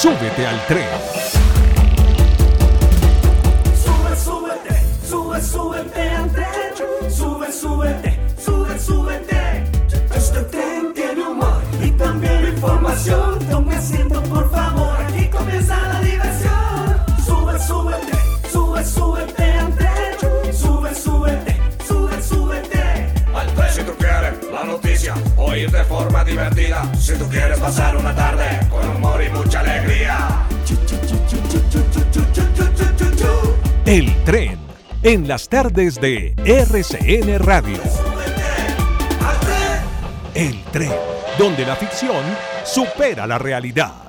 Súbete al tren. Sube, súbete, sube, súbete al tren. Sube, súbete, sube, súbete. Este tren tiene humor y también información. Tome asiento, por favor. Aquí comienza la diversión. Sube, súbete, sube, súbete oír de forma divertida. Si tú quieres pasar una tarde con humor y mucha alegría. El tren en las tardes de RCN Radio. El tren, donde la ficción supera la realidad.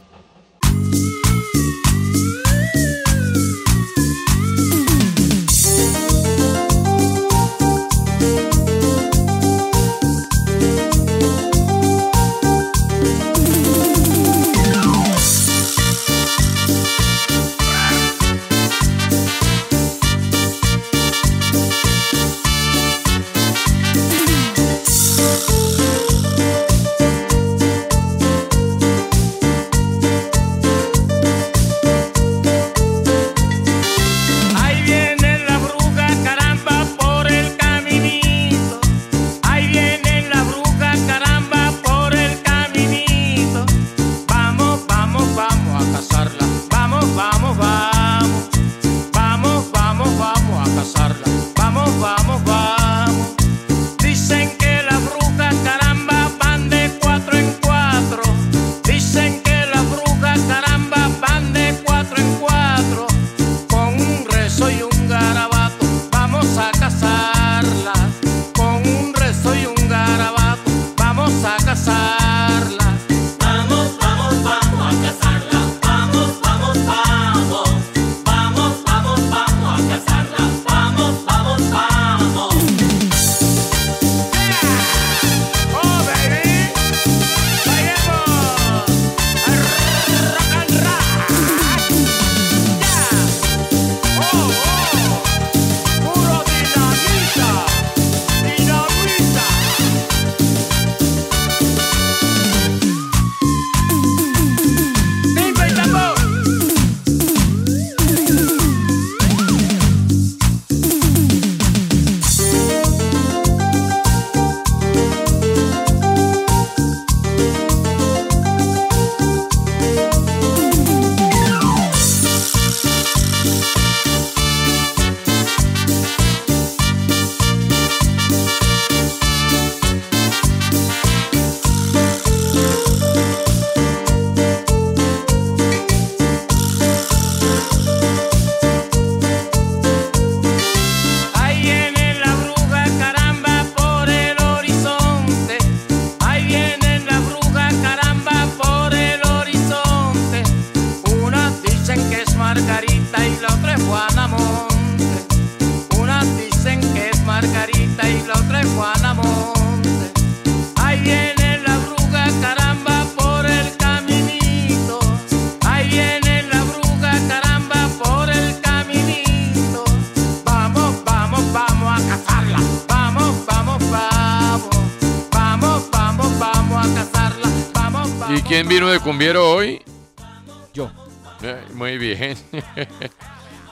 Bien.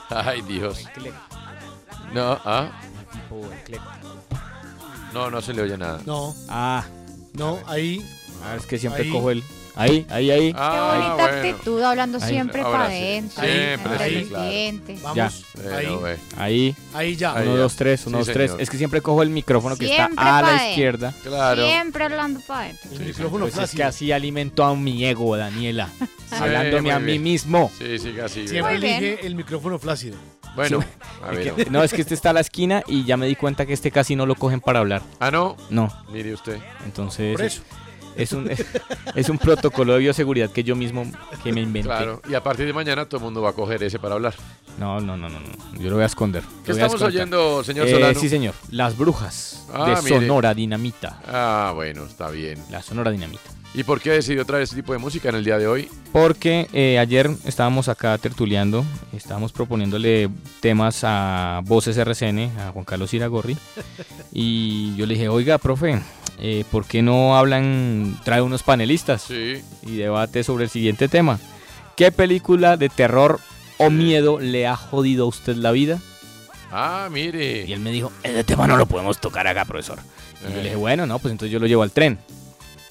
Ay, Dios. No, ah. No, no se le oye nada. No. Ah. No, ahí. Ah, es que siempre Ahí. cojo el. Ahí, ahí, ahí. Qué Ah, bonita bueno. actitud, hablando Ahí. siempre para sí. adentro. Siempre, Ahí. sí, claro. Vamos. Ya. Ahí. Ahí. Ahí ya. Uno, dos, tres, uno, Sí, dos, tres. señor. Es que siempre cojo el micrófono que está a la izquierda. Claro. Siempre hablando para adentro. El micrófono Pues es que así alimento a mi ego, Daniela. Hablándome a mí mismo. Sí, sí, casi. Siempre elige el micrófono flácido. Bueno, Sí. a Es ver. que- no, es que este está a la esquina y ya me di cuenta que este casi no lo cogen para hablar. Ah, no. No, Mire usted. entonces Por eso. Es un es un protocolo de bioseguridad que yo mismo que me inventé. Claro. Y a partir de mañana todo el mundo va a coger ese para hablar. No, no, no, no, no. Yo lo voy a esconder. ¿Qué estamos oyendo, señor Eh, Solano? sí, señor. Las brujas Ah, de mire. Sonora Dinamita. Ah, bueno, está bien. La Sonora Dinamita. ¿Y por qué decidió traer este tipo de música en el día de hoy? Porque eh, ayer estábamos acá tertuleando, estábamos proponiéndole temas a Voces RCN, a Juan Carlos Iragorri, y yo le dije, oiga, profe, eh, ¿por qué no hablan, trae unos panelistas Sí. y debate sobre el siguiente tema? ¿Qué película de terror o miedo le ha jodido a usted la vida? Ah, mire. Y él me dijo, ese tema no lo podemos tocar acá, profesor. Y yo Eh. le dije, bueno, no, pues entonces yo lo llevo al tren.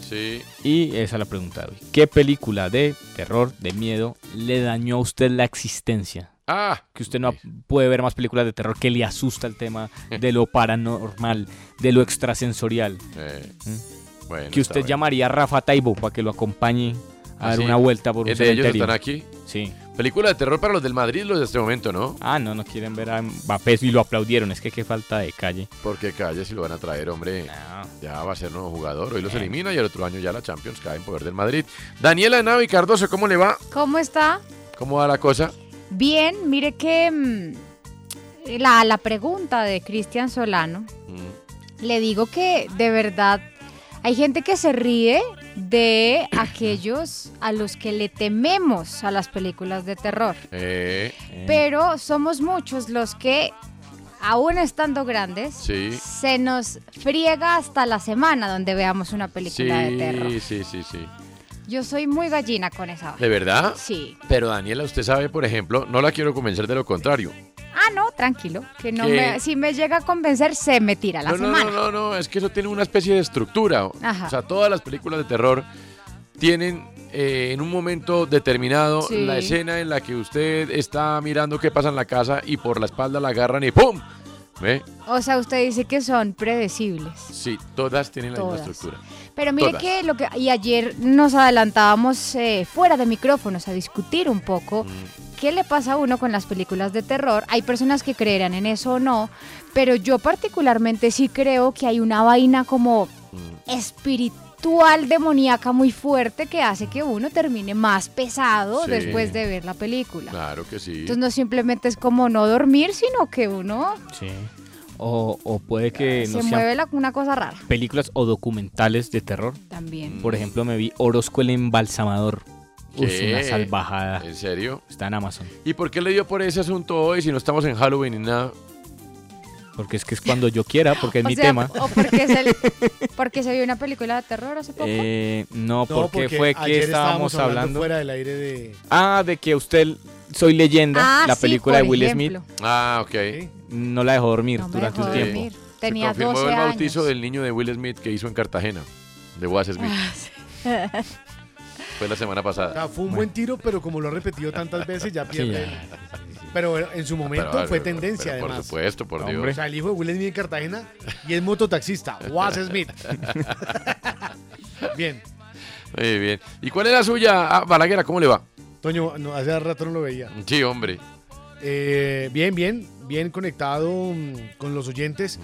Sí. Y esa es la pregunta de hoy. ¿Qué película de terror, de miedo, le dañó a usted la existencia? Ah. Que usted no puede ver más películas de terror que le asusta el tema de lo paranormal, de lo extrasensorial. Eh, ¿Mm? bueno, que usted llamaría a Rafa Taibo para que lo acompañe a ¿Ah, dar sí? una vuelta por un ¿Es de ellos cementerio. están aquí? Sí. Película de terror para los del Madrid, los de este momento, ¿no? Ah, no, no quieren ver a Mbappé y lo aplaudieron. Es que qué falta de calle. Porque calle si lo van a traer, hombre. Ya va a ser nuevo jugador. Hoy los elimina y el otro año ya la Champions cae en poder del Madrid. Daniela Navi Cardoso, ¿cómo le va? ¿Cómo está? ¿Cómo va la cosa? Bien, mire que mm, la, la pregunta de Cristian Solano, Mm. Le digo que de verdad hay gente que se ríe de aquellos a los que le tememos a las películas de terror. Eh, Pero somos muchos los que, aún estando grandes, sí. se nos friega hasta la semana donde veamos una película de terror. Sí, sí, sí, sí. Yo soy muy gallina con esa. ¿De verdad? Sí. Pero Daniela, usted sabe, por ejemplo, no la quiero convencer de lo contrario. Ah, no, tranquilo. Que no ¿Qué? me, si me llega a convencer, se me tira la no, no, semana. no, no, no, es que eso tiene una especie de estructura. Ajá. O sea, todas las películas de terror tienen eh, en un momento determinado Sí. la escena en la que usted está mirando qué pasa en la casa y por la espalda la agarran y ¡pum! ¿Ve? O sea, usted dice que son predecibles. Sí, todas tienen la misma estructura. Pero mire Todas. que lo que y ayer nos adelantábamos eh, fuera de micrófonos a discutir un poco Mm. Qué le pasa a uno con las películas de terror. Hay personas que creerán en eso o no, pero yo particularmente sí creo que hay una vaina como espiritual demoníaca muy fuerte que hace que uno termine más pesado Sí. después de ver la película. Claro que sí. Entonces no simplemente es como no dormir, sino que uno Sí. O, o puede que se no mueve la- una cosa rara películas o documentales de terror. también. Por ejemplo, me vi Orozco el embalsamador. ¿Qué? una salvajada. ¿En serio? Está en Amazon. ¿Y por qué le dio por ese asunto hoy si no estamos en Halloween ni nada? Porque es que es cuando yo quiera, porque es O mi sea, tema. O porque, es el- porque se vio una película de terror hace poco. Eh, no, No, porque, fue que ayer estábamos hablando. fuera del aire de. Ah, de que usted Soy Leyenda, Ah, la sí, película de Will ejemplo. Smith. Ah, ok. No la dejó dormir No durante dejó un tiempo. dormir. Tenía Se confirmó 12 el bautizo años. del niño de Will Smith que hizo en Cartagena, de Was Smith. Fue la semana O pasada. sea, fue un buen tiro, pero como lo ha repetido tantas veces, ya pierde. el- Pero en su momento Pero, fue pero, tendencia, pero, además. Por supuesto, por Hombre. O Dios. sea, el hijo de Will Smith en Cartagena y es mototaxista, Was Smith. Bien. Muy bien. ¿Y cuál es la suya? Ah, Balaguer, ¿cómo le va? Toño, no, hace rato no lo veía. Sí, hombre. Eh, bien, bien, bien conectado mm, con los oyentes.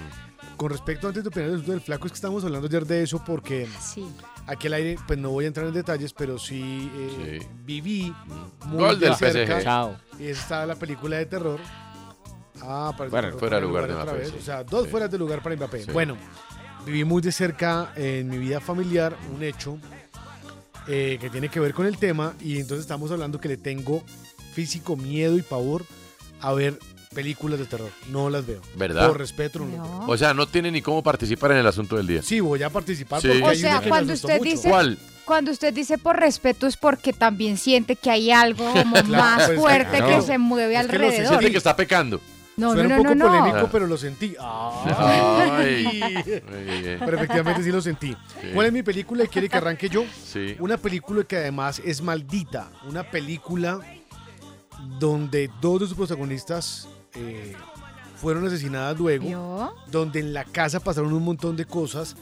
Con respecto, antes de opinar del flaco, es que estamos hablando ayer de eso porque sí. Aquí al aire, pues no voy a entrar en detalles, pero sí, eh, Sí. viví muy Gol de del cerca. PSG. Chao. Y esa estaba la película de terror. Ah, para Fuera- fuera de lugar de otra Mbappé, sí. O sea, dos Sí. fueras de lugar para Mbappé. Sí. Bueno, viví muy de cerca en mi vida familiar un hecho eh, que tiene que ver con el tema y entonces estamos hablando que le tengo físico miedo y pavor a ver películas de terror. No las veo. ¿Verdad? Por respeto. No. No. O sea, no tiene ni cómo participar en el asunto del día. Sí, voy a participar Sí. porque O hay sea, una que cuando usted mucho. dice- ¿Cuál? Cuando usted dice por respeto es porque también siente que hay algo como más pues, fuerte claro. que se mueve Es que los alrededor. Siente que está pecando. No, Suena no, un no, poco no, no. polémico, pero lo sentí. Ay. Pero efectivamente sí lo sentí. Sí. ¿Cuál es mi película y quiere que arranque yo? Sí. Una película que además es maldita. Una película donde dos de sus protagonistas eh, fueron asesinadas luego. ¿Yo? Donde en la casa pasaron un montón de cosas.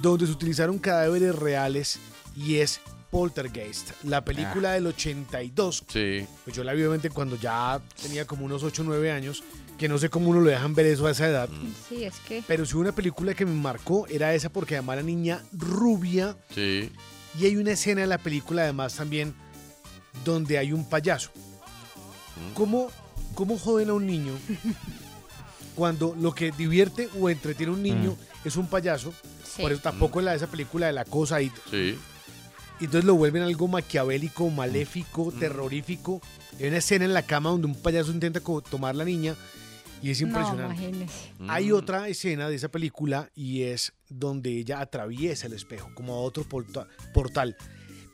Donde se utilizaron cadáveres reales. Y es Poltergeist. La película del 82. Sí. Pues yo la vi obviamente cuando ya tenía como unos 8 o 9 años. Que no sé cómo uno lo dejan ver eso a esa edad. Sí, es que. Pero si hubo una película que me marcó, era esa porque además la niña rubia. Sí. Y hay una escena en la película además también donde hay un payaso. ¿Cómo, cómo joden a un niño cuando lo que divierte o entretiene a un niño es un payaso? Sí. Por eso tampoco es la de esa película de la cosa y Sí. y entonces lo vuelven algo maquiavélico, maléfico, terrorífico. Hay una escena en la cama donde un payaso intenta tomar la niña y es impresionante. Hay otra escena de esa película y es donde ella atraviesa el espejo, como a otro porta- portal.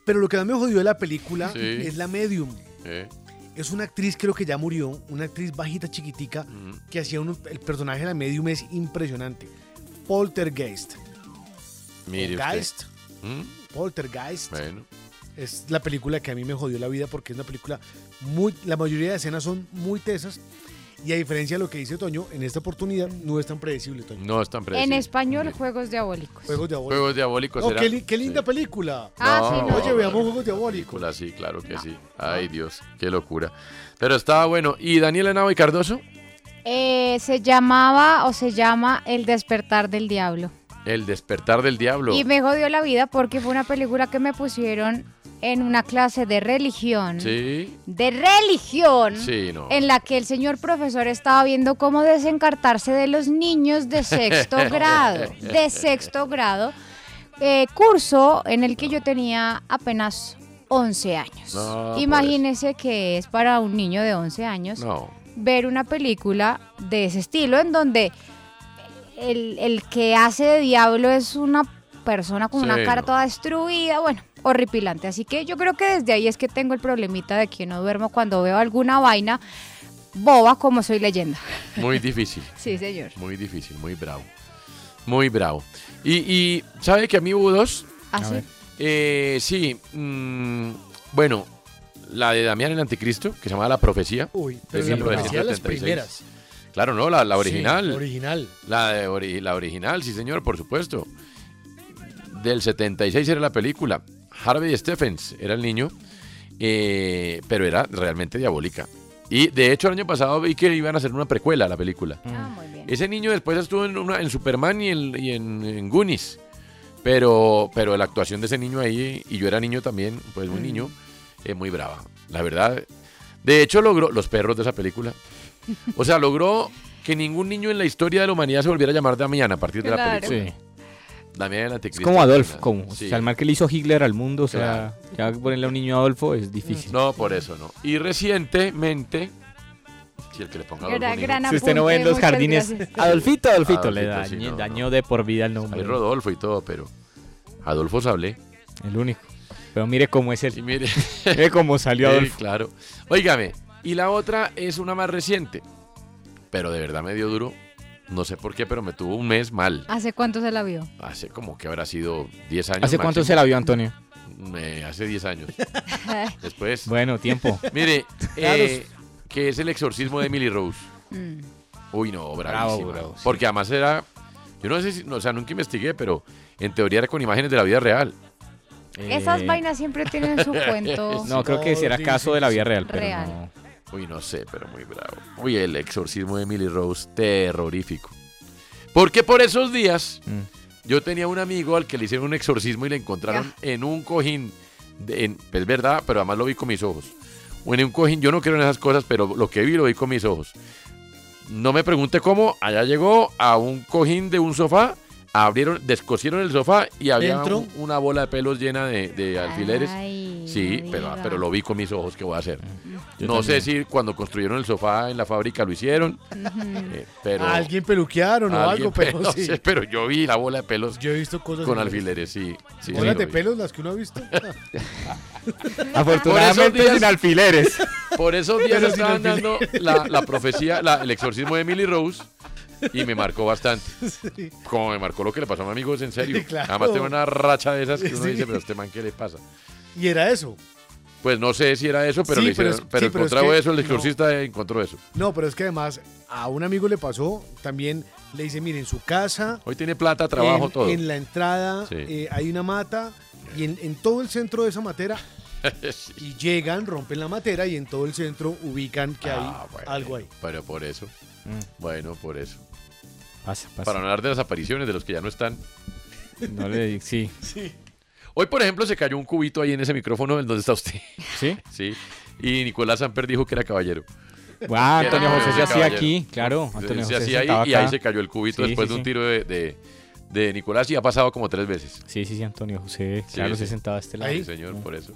Pero lo que más me jodió de la película Sí. es la medium. Eh, Es una actriz, creo que ya murió, una actriz bajita, chiquitica, que hacía un- el personaje de la medium es impresionante. Poltergeist. Mire. ¿Mm? Poltergeist. Bueno. Es la película que a mí me jodió la vida porque es una película muy. La mayoría de escenas son muy tesas. Y a diferencia de lo que dice Toño, en esta oportunidad no es tan predecible, Toño. No es tan En predecible. español, Juegos Diabólicos. Juegos diabólicos. Juegos diabólicos. Oh, qué, li- qué linda película. Ah, sí, no. Oye, veamos Juegos Diabólicos. película, sí, claro que sí. Ay, Dios, qué locura. Pero estaba bueno. ¿Y Daniela Nava y Cardoso? Eh, se llamaba o se llama El despertar del diablo. El despertar del diablo. Y me jodió la vida porque fue una película que me pusieron en una clase de religión. Sí. De religión. Sí, no. En la que el señor profesor estaba viendo cómo desencartarse de los niños de sexto grado. De sexto grado. Eh, curso en el que yo tenía apenas 11 años. No, Imagínese que es para un niño de 11 años ver una película de ese estilo en donde el, el que hace de diablo es una persona con Sí, una cara toda destruida, bueno, horripilante. Así que yo creo que desde ahí es que tengo el problemita de que no duermo cuando veo alguna vaina boba como soy leyenda. Muy difícil. Sí, señor. Muy difícil, muy bravo. Muy bravo. Y, y ¿sabe que a mí hubo dos? Así. Eh, sí. mm, bueno, la de Damián el Anticristo, que se llamaba La Profecía. Uy, de pero la Profecía, las 1976. primeras. Claro, no, la, la Sí, original. original. La, de ori- la original, sí, señor, por supuesto. Del 76 era la película. Harvey Stephens era el niño, eh, pero era realmente diabólica. Y de hecho, el año pasado vi que iban a hacer una precuela a la película. Ah, muy bien. Ese niño después estuvo en, una- en Superman y en, y en, en Goonies. Pero, pero la actuación de ese niño ahí, y yo era niño también, pues muy niño, es muy brava. La verdad. De hecho, logró los perros de esa película. O sea, logró que ningún niño en la historia de la humanidad se volviera a llamar Damián a partir de la película. Sí. Damián el Es Anticristo. como Adolf, como. Sí. O sea, el mal que le hizo Hitler al mundo, o sea, ya ponerle a un niño Adolfo es difícil. No, por eso no. Y recientemente, si el que le ponga Adolfo Si usted no ve en los jardines, gracias. Adolfito, Adolfito, le Adolfito, sí, dañó, no, dañó de por vida el nombre. Hay Rodolfo y todo, pero Adolfo Sablé. El único. Pero mire cómo es él. Y mire, Mire cómo salió Sí, Adolfo. claro. Óigame, y la otra es una más reciente, pero de verdad me dio duro. No sé por qué, pero me tuvo un mes mal. ¿Hace cuánto se la vio? Hace como que habrá sido 10 años. ¿Hace cuánto se la vio Antonio? Eh, hace 10 años. Después. Bueno, tiempo. Mire, eh, que es el exorcismo de Emily Rose. Mm. Uy, no, bravísima. Bravo, bravo, sí. Porque además era. Yo no sé si. no, o sea, nunca investigué, pero en teoría era con imágenes de la vida real. Esas Eh, vainas siempre tienen su cuento. No, creo que será sí, caso de la vida real, pero Real. no. Uy, no sé, pero muy bravo. Uy, el exorcismo de Emily Rose, terrorífico. Porque por esos días Mm. yo tenía un amigo al que le hicieron un exorcismo y le encontraron en un cojín. de- en- es verdad, pero además lo vi con mis ojos. O en un cojín, yo no creo en esas cosas, pero lo que vi lo vi con mis ojos. No me pregunte cómo, allá llegó a un cojín de un sofá, abrieron, descosieron el sofá y había una bola de pelos llena de, de alfileres. Ay. Sí, pero, diga. pero lo vi con mis ojos, ¿qué voy a hacer? Yo no sé si cuando construyeron el sofá en la fábrica lo hicieron, eh, pero... ¿A alguien peluquearon o alguien, algo, pero no sí. sé, pero yo vi la bola de pelos Yo he visto cosas con alfileres, sí. sí, ¿Bolas sí, de vi. pelos las que uno ha visto? Afortunadamente días- sin alfileres. Por esos días estaban dando la, la profecía, la- el exorcismo de Emily Rose y me marcó bastante. Como me marcó lo que le pasó a mi amigo, es en serio. Sí, claro. Además tengo una racha de esas que uno Sí. dice, pero este man, ¿qué le pasa? Y era eso. Pues no sé si era eso, pero, Sí, le pero hicieron, es- pero sí, pero es encontraba que eso, el no. exorcista encontró eso. No, pero es que además a un amigo le pasó, también le dice, miren, su casa, Hoy tiene plata, trabajo, en, todo. en la entrada Sí. eh, hay una mata y en, en todo el centro de esa matera Sí. y llegan, rompen la matera y en todo el centro ubican que hay Ah, bueno, algo ahí. Pero por eso. Bueno, por eso. Pasa, pasa. Para no hablar de las apariciones de los que ya no están. No le digo, sí. Hoy, por ejemplo, se cayó un cubito ahí en ese micrófono en donde está usted. ¿Sí? Sí. Y Nicolás Samper dijo que era caballero. Ah, Antonio José se caballero. hacía aquí, claro. Se- Antonio se José hacía ahí y ahí se cayó el cubito Sí, después sí, de un sí. tiro de, de- de Nicolás y ha pasado como tres veces. Sí, sí, sí, Antonio José. Sí, Claro, sí. se sentaba a este lado. Sí, señor, por eso.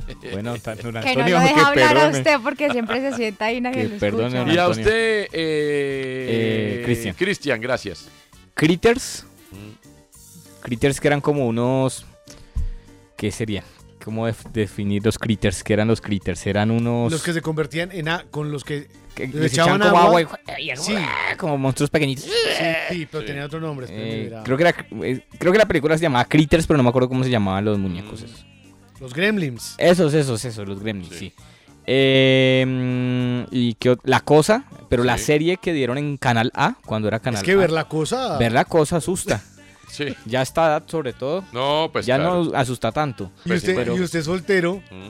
Bueno, don Que no Antonio, lo deja que hablar a usted porque siempre se sienta ahí nadie lo perdone, escucha. Y a Antonio. usted, eh, Eh, Cristian. Cristian, gracias. Critters. Mm. Critters que eran como unos. ¿Qué serían? ¿Cómo def- definir los critters? ¿Qué eran los critters? Eran unos. Los que se convertían en a- con los que que les echaban echaban como agua. agua y- y- Sí, como monstruos pequeñitos. sí, sí, pero tenía otro nombre. Eh, creo, que era, creo que la película se llamaba Critters, pero no me acuerdo cómo se llamaban los muñecos Mm. esos. Los Gremlins. Esos, esos, esos, los Gremlins, sí. Eh, y que la cosa, pero la serie que dieron en Canal A, cuando era Canal Es que A. ver la cosa. Ver la cosa asusta. Sí. Ya a esta edad, sobre todo, No, pues ya claro. no asusta tanto. Y usted, pero- y usted soltero Mm.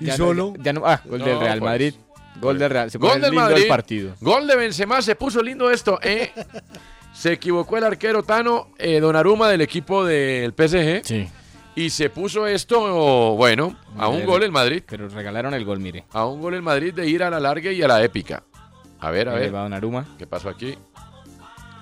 y Ya no- solo. ya no- ah, gol del No, Real pues. Madrid. Gol del Real. Se Gol del lindo Madrid. el partido. Gol de Benzema, se puso lindo esto, ¿eh? se equivocó el arquero Tano eh, Donnarumma del equipo del PSG Sí. Y se puso esto, bueno, a un gol el Madrid. Pero regalaron el gol, mire. A un gol el Madrid de ir a la larga y a la épica. A ver, a ver, Donnarumma. ¿qué pasó aquí?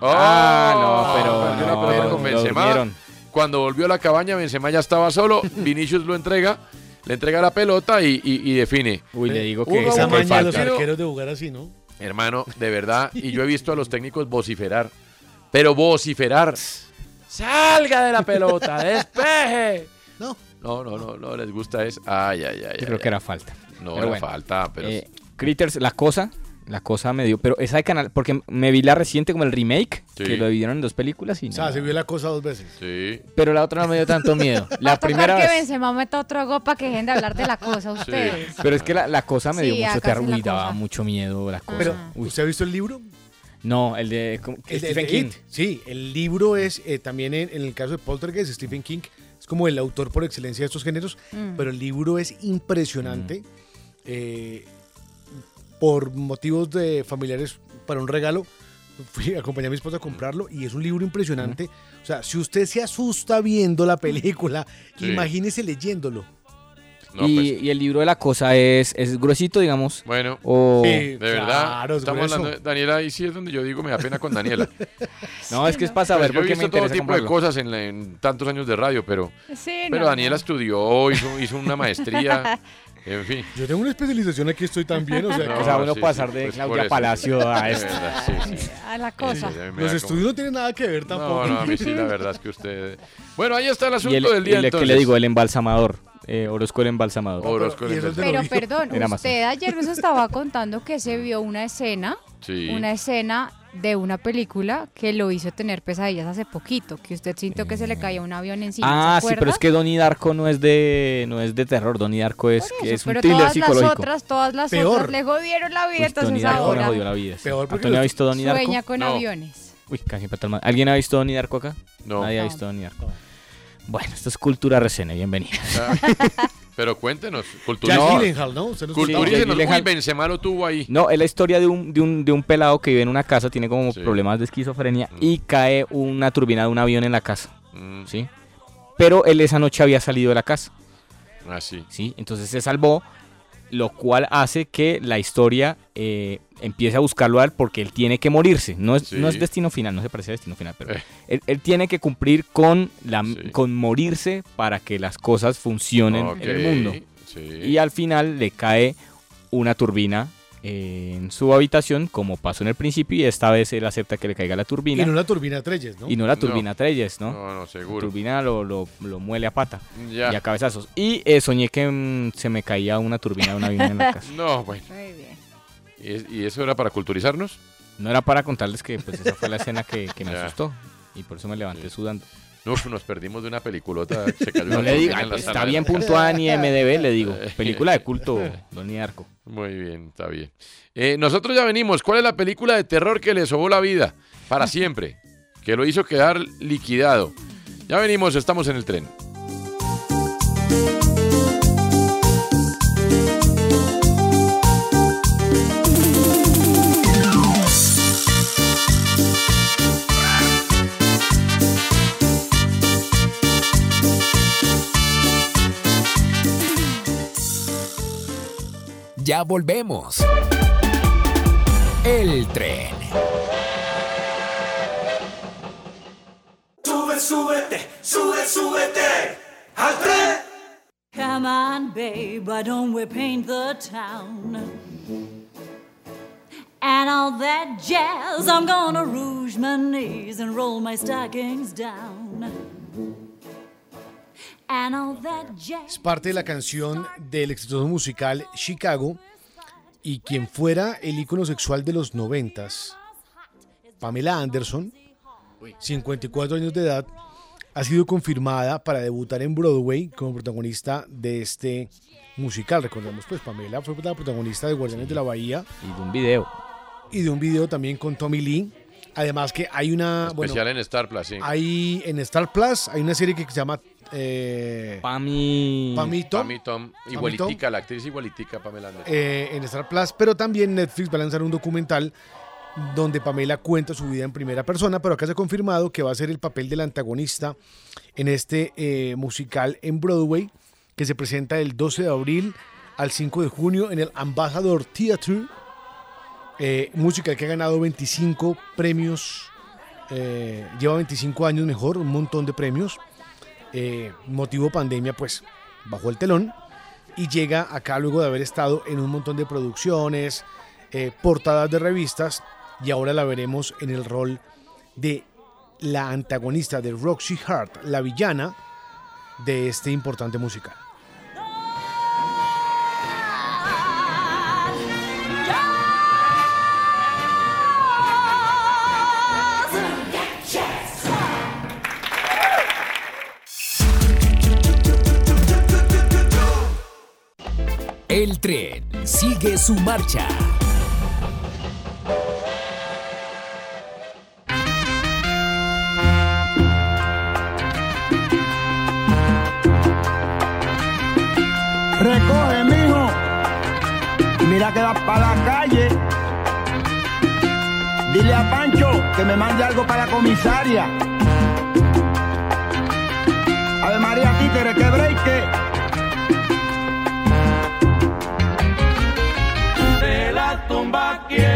Ah, no, pero la no, pero con lo Benzema. Cuando volvió a la cabaña, Benzema ya estaba solo. Vinicius lo entrega, le entrega la pelota y, y- y define. Uy, le digo que Esa maña los arqueros de jugar así, ¿no? Hermano, de verdad, y yo he visto a los técnicos vociferar, pero vociferar. ¡Salga de la pelota! ¡Despeje! No. No, no, no, no les gusta es. Ay, ay, ay. Yo creo ay, que era falta. No, Pero era bueno. falta, pero. Eh, Critters, la cosa, la cosa me dio, pero esa de canal, porque me vi la reciente como el remake, Sí. que lo dividieron en dos películas y O sea, no. se vio la cosa dos veces. sí. Pero la otra no me dio tanto miedo. La primera que vez. Benzema meta otro gol para que dejen de hablar de la cosa ustedes. Pero es que la, la cosa me dio mucho terror y daba mucho miedo la cosa. Pero, Uy, ¿usted ha visto el libro? No, el de como- El de- Stephen de King. It. Sí, el libro es eh, también en, en el caso de Poltergeist, Stephen King es como el autor por excelencia de estos géneros, Mm. pero el libro es impresionante. eh, por motivos de familiares para un regalo, fui a acompañar a mi esposa a comprarlo y es un libro impresionante. O sea, si usted se asusta viendo la película, Sí. imagínese leyéndolo. No, y, pues, y el libro de la cosa es, es gruesito, digamos. bueno, O... Sí. de verdad. claro, es estamos hablando de Daniela, ahí sí es donde yo digo, me da pena con Daniela. No, es que es para saber Pues yo he qué me visto todo tipo de comprarlo. cosas en, la- en tantos años de radio, pero, Sí, pero no, Daniela no. estudió, hizo, hizo una maestría, en fin. Yo tengo una especialización aquí, estoy también. O sea, No, que O sea, uno sí, pasar sí, de pues Claudia eso. Palacio a De esto. verdad, sí, sí. A la cosa. Los estudios no tienen nada que ver tampoco. No, no, a mí sí, la verdad es que usted... Bueno, ahí está el asunto Y el, del día, y le- entonces. que le digo, el embalsamador. Eh, Orozco el embalsamador. Orozco es de Pero lo perdón, Amazon. usted ayer nos estaba contando que se vio una escena, Sí. una escena de una película que lo hizo tener pesadillas hace poquito, que usted sintió que se le caía un avión encima. Ah, ¿se sí, pero es que Donnie Darko no es de no es de terror, Donnie Darko es eso, es un pero thriller todas psicológico. las otras, todas las Peor. otras le jodieron la vida, Uy, entonces Donnie Darko me ahora jodió la vida. Peor porque ¿Antonio ha visto Donnie Darko? sueña con No. aviones. Uy, casi el mal. ¿Alguien ha visto Donnie Darko acá? No. Nadie ha No. visto Donnie Darko. Bueno, esto es Cultura Resene, bienvenidos. Ah, Pero cuéntenos, Jack cultura. Gyllenhaal, ¿no? Nos. Culturícenos. Gyllenhaal. Uy, Benzema lo tuvo ahí. No, es la historia de un, de un, de un pelado que vive en una casa, tiene como Sí. problemas de esquizofrenia Mm. y cae una turbina de un avión en la casa, Mm, ¿sí? Pero él esa noche había salido de la casa, así. ¿sí? Entonces se salvó, lo cual hace que la historia eh, empiece a buscarlo a él porque él tiene que morirse. No es, Sí. no es destino final, no se parece a destino final, pero Eh. él, él tiene que cumplir con, la, Sí. con morirse para que las cosas funcionen en el mundo. Y al final le cae una turbina en su habitación, como pasó en el principio, y esta vez él acepta que le caiga la turbina. Y no la turbina Treyes, ¿no? Y no la turbina No. Treyes, ¿no? No, no, seguro. La turbina lo, lo, lo muele a pata Ya. y a cabezazos. Y eh, soñé que mm, se me caía una turbina de un avión en la casa. No, bueno. Muy bien. ¿Y, es- y eso era para culturizarnos? No era para contarles que pues esa fue la escena que, que me Ya. asustó. Y por eso me levanté sudando. No, pues nos perdimos de una peliculota. Se cayó No le diga, está bien puntuada ni MDB, le digo. Película de culto, Donnie Arco. Muy bien, está bien. Eh, nosotros ya venimos. ¿Cuál es la película de terror que le sobó la vida? Para siempre. Que lo hizo quedar liquidado. Ya venimos, estamos en el tren. Ya volvemos. El tren. Sube, súbete, sube, súbete al tren. Come on, babe, why don't we paint the town? And all that jazz, I'm gonna rouge my knees and roll my stockings down. Es parte de la canción del exitoso musical Chicago y quien fuera el ícono sexual de los noventas, Pamela Anderson, 54 años de edad, ha sido confirmada para debutar en Broadway como protagonista de este musical. Recordemos, pues Pamela fue la protagonista de Guardianes de la Bahía. Y de un video. Y de un video también con Tommy Lee. Además que hay una... bueno, Especial en Star Plus, sí. hay en Star Plus hay una serie que se llama eh, Pami Pami Tom. Pami Tom, Pami igualitica, la actriz igualitica Pamela Anderson. eh, en Star Plus, pero también Netflix va a lanzar un documental donde Pamela cuenta su vida en primera persona, pero acá se ha confirmado que va a ser el papel del antagonista en este eh, musical en Broadway, que se presenta del 12 de abril al 5 de junio en el Ambassador Theatre, eh, musical que ha ganado 25 premios, eh, lleva 25 años mejor, un montón de premios, eh, motivo pandemia, pues bajó el telón y llega acá luego de haber estado en un montón de producciones, eh, portadas de revistas y ahora la veremos en el rol de la antagonista de Roxy Hart, la villana de este importante musical. El tren sigue su marcha. Recoge, mijo. Mira que vas para la calle. Dile a Pancho que me mande algo para la comisaria. Ave María Títere, que breque. La tumba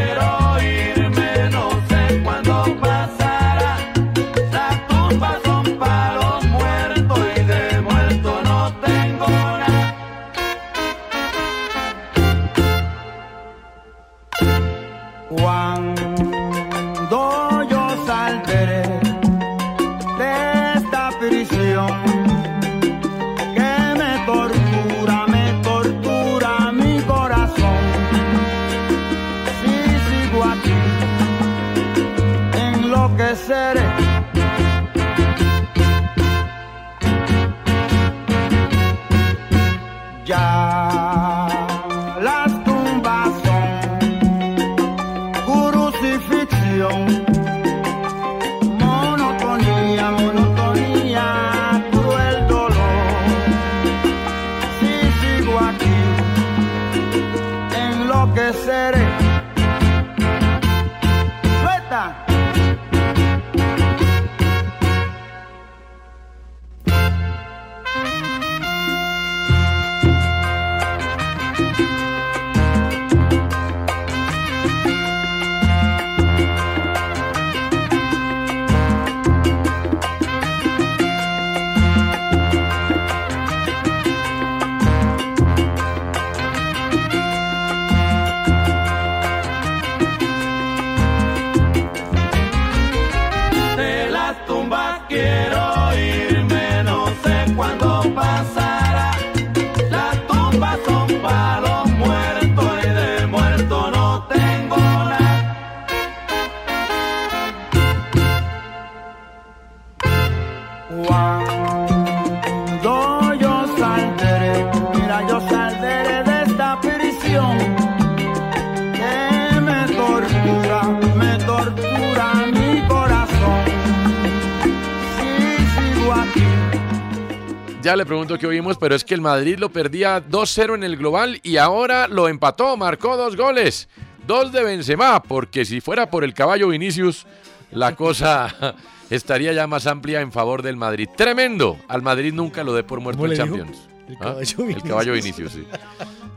pero es que el Madrid lo perdía 2-0 en el global y ahora lo empató, marcó dos goles. Dos de Benzema, porque si fuera por el caballo Vinicius, la cosa estaría ya más amplia en favor del Madrid. Tremendo. Al Madrid nunca lo dé por muerto ¿Cómo en? Champions. El ¿Ah? caballo El Vinicius. caballo Vinicius, sí.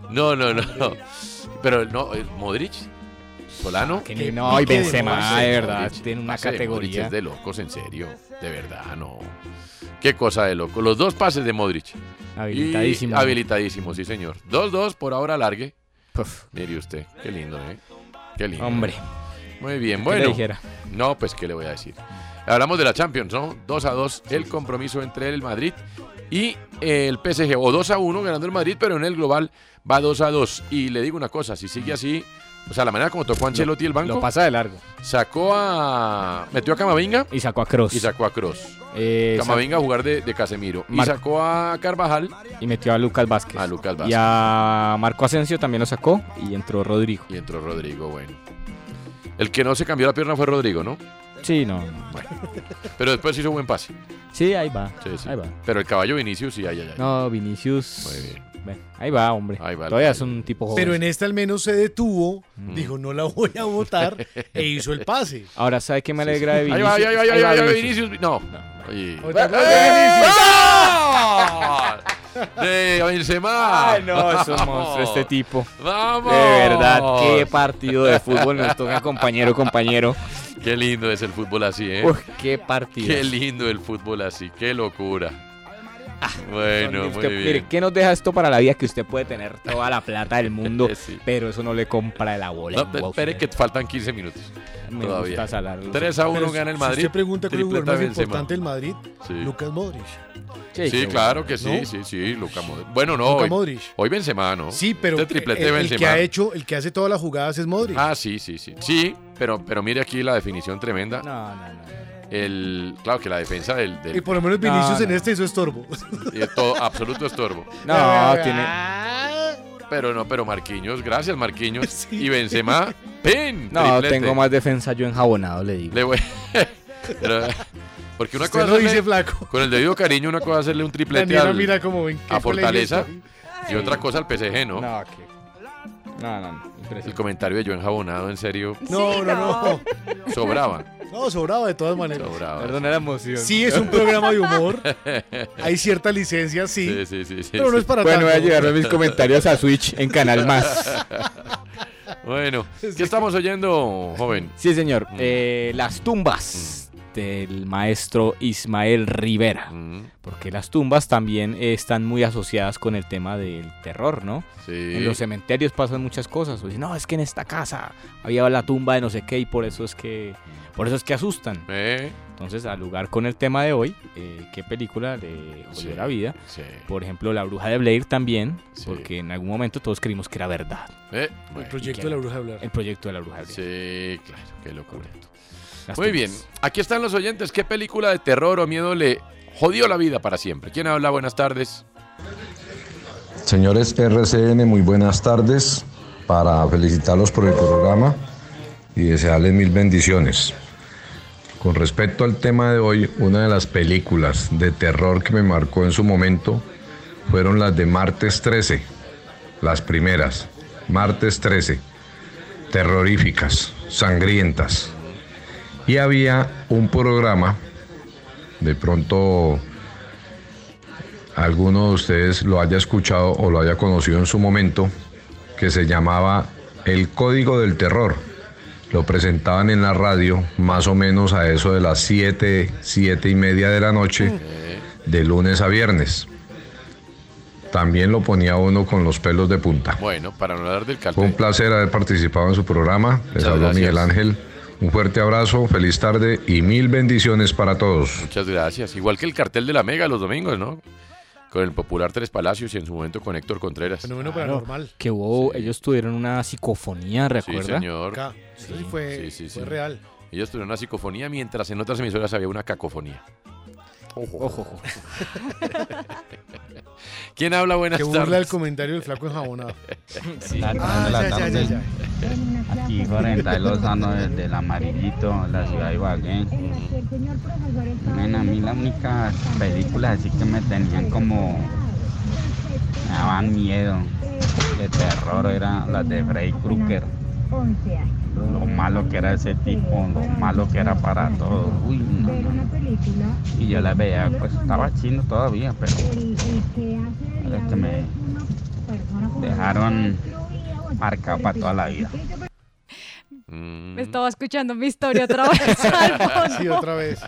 No, no, no. Pero no, eh, Modric, Solano. Que no, y Benzema, de verdad, tiene una Pase de categoría. Modric es de locos, en serio. De verdad, no. Qué cosa de loco. Los dos pases de Modric. Habilitadísimo. Y- habilitadísimo, sí, señor. 2-2 por ahora largue. Mire usted, qué lindo, ¿eh? Qué lindo. Hombre. Muy bien, ¿Qué bueno. le dijera? No, pues, ¿qué le voy a decir? Hablamos de la Champions, ¿no? 2 a 2 el compromiso entre el Madrid y el PSG. O 2 a 1 ganando el Madrid, pero en el global va 2 a 2. Y le digo una cosa, si sigue así, o sea, la manera como tocó Ancelotti el banco. Lo pasa de largo. Sacó a. Metió a Camavinga. Y sacó a Cross. Y sacó a Cross. Eh, Camavinga a jugar de, de Casemiro. Y sacó a Carvajal. Y metió a Lucas Vázquez. A Lucas Y Vázquez. a Marco Asensio también lo sacó. Y entró Rodrigo. Y entró Rodrigo, bueno. El que no se cambió la pierna fue Rodrigo, ¿no? Sí, no. Pero después hizo buen pase. Sí, ahí va. Sí, sí. Ahí va. Pero el caballo Vinicius sí, ay, ay. No, Vinicius. Muy bien. Ven, ahí va, hombre. Ahí va Todavía caballo. es un tipo joven. Pero en este al menos se detuvo, Mm. dijo no la voy a votar e hizo el pase. Ahora, ¿sabe qué me alegra de Ahí Vinicius? va, ahí va, ahí va, ahí va, ahí va, Vinicius. No. Oye. Otra cosa ¡Eh! de ¡Gol! De Benzema. Ay, no, es un monstruo este tipo. ¡Vamos! De verdad, qué partido de fútbol nos toca, compañero, compañero. Qué lindo es el fútbol así, ¿eh? Uy, qué partido. Qué lindo el fútbol así, qué locura. bueno, muy Usted, bien. mire, ¿qué nos deja esto para la vida? Que usted puede tener toda la plata del mundo, Sí. pero eso no le compra la bola. No, espere que faltan 15 minutos. Me todavía. gusta salarlo. 3 a 1 Pero gana el si Madrid. usted pregunta cuál es el más importante del Madrid, Sí. Lucas Modric. Sí, claro que sí, ¿No? sí, sí, Luca Modric. Bueno, no, Luka hoy, Modric. hoy Benzema, ¿no? Sí, pero Este triplete el, el Benzema. que ha hecho, el que hace todas las jugadas es Modric. Ah, sí, sí, sí. Sí, pero, pero mire aquí la definición tremenda. No, no, no. El, claro que la defensa del... del y por lo menos Vinicius No, en no. este hizo estorbo. y todo, absoluto estorbo. No, tiene. Pero no, pero Marquinhos, gracias Marquinhos. Y Benzema, ¡pin! No, triplete. tengo más defensa yo enjabonado, le digo. Le voy- Pero- porque una Usted cosa lo es dice, hacerle- flaco. con el debido cariño, una cosa es hacerle un triplete Daniela al- mira como en qué a Fortaleza y otra cosa al PSG, ¿no? No, que- no, no, no, El comentario de yo enjabonado, en serio, No, no, no. sobraba. No, sobraba de todas maneras. sobraba. Perdona la emoción. Sí, es un programa de humor. Hay cierta licencia, sí. Sí, sí, sí, sí, pero no es para Bueno, voy a tanto. llevar mis comentarios a Switch en Canal Más. Bueno, ¿qué estamos oyendo, joven? Sí, señor. Mm. Eh, las tumbas del maestro Ismael Rivera. Mm, Porque las tumbas también están muy asociadas con el tema del terror, ¿no? Sí. En los cementerios pasan muchas cosas. O dicen, no, es que en esta casa había la tumba de no sé qué y por eso es que, por eso es que asustan. Eh, Entonces, al lugar con el tema de hoy, eh, ¿qué película le jodió Sí, la vida? sí. Por ejemplo, La Bruja de Blair también, Sí. porque en algún momento todos creímos que era verdad. eh, El proyecto ¿Y de la bruja de hablar. El proyecto de La Bruja de Blair. Sí, claro, qué locura. Las Muy bien, aquí están los oyentes. ¿Qué película de terror o miedo le jodió la vida para siempre? ¿Quién habla? Buenas tardes. Señores RCN, muy buenas tardes para felicitarlos por el programa y desearles mil bendiciones. Con respecto al tema de hoy, una de las películas de terror que me marcó en su momento fueron las de Martes 13, las primeras, Martes 13, terroríficas, sangrientas. Y había un programa, de pronto alguno de ustedes lo haya escuchado o lo haya conocido en su momento, que se llamaba El Código del Terror. Lo presentaban en la radio más o menos a eso de las 7, 7 y media de la noche, de lunes a viernes. También lo ponía uno con los pelos de punta. Bueno, para no hablar del Fue un placer haber participado en su programa. Les Muchas habló gracias. Miguel Ángel. Un fuerte abrazo, feliz tarde y mil bendiciones para todos. Muchas gracias. Igual que el cartel de la Mega los domingos, ¿no? con el popular Tres Palacios y en su momento con Héctor Contreras. Fenómeno Claro, paranormal. Que hubo, ellos tuvieron una psicofonía, ¿recuerda? Sí, señor. Sí fue- fue real. Ellos tuvieron una psicofonía mientras en otras emisoras había una cacofonía. Ojo, ojo. ¿Quién habla? Buenas Que burla el tardes. comentario del flaco enjabonado. La- Ah, la ya, ya, tarde. ya, ya. Aquí Jorge Lozano desde el Amarillito, la ciudad de Ibagué. Bueno, a mí las únicas películas así que me tenían como... me daban miedo de terror eran las de Freddy Krueger. Lo malo que era ese tipo, lo malo que era para todo. Uy, no, no. Y yo las veía, pues estaba chino todavía, pero... pero es que me dejaron marcado para toda la vida. Mm. Me estaba escuchando mi historia otra vez al fondo. Sí, otra vez.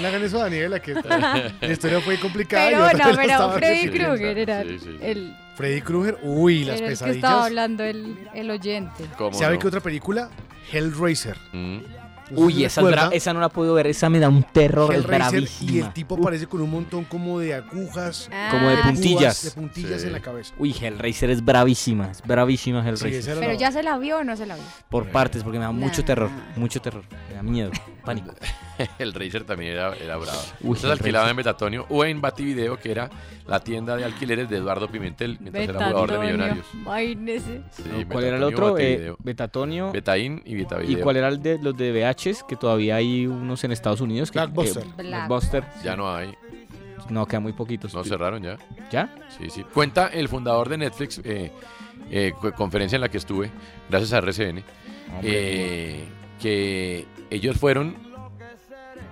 No hagan eso a Daniela, que la historia fue complicada. y Pero otra no, vez la pero Freddy. Krueger era el, Freddy Krueger, uy, las era el que pesadillas. estaba hablando el, el oyente. ¿Sabe qué otra película? Hellraiser. Mm. Uy, esa, no la puedo ver, esa me da un terror, es Hellraiser, y bravísima. el tipo aparece con un montón como de agujas. Como de puntillas. De puntillas en la cabeza. Uy, Hellraiser es bravísima, es bravísima Hellraiser. esa era Pero ya se la vio o no se la vio. Por partes, porque me da mucho Nah. terror, mucho terror, me da miedo, pánico. el Racer también era, era bravo. Uy, alquilaba Racer. en Betatonio o en Bativideo, que era la tienda de alquileres de Eduardo Pimentel, mientras era jugador de Betatonio, Millonarios. imagínese. Sí, ¿Cuál era el Betatonio, otro? Eh. Betatonio. Betaín y Betavideo. ¿Y cuál era el de los de VHs? Que todavía hay unos en Estados Unidos. Que, Blockbuster. que- Black. Blockbuster. Ya no hay. No, quedan muy poquitos. No cerraron ya. ¿Ya? Sí, sí. Cuenta el fundador de Netflix, eh, eh, co- conferencia en la que estuve, gracias a RCN, eh, que ellos fueron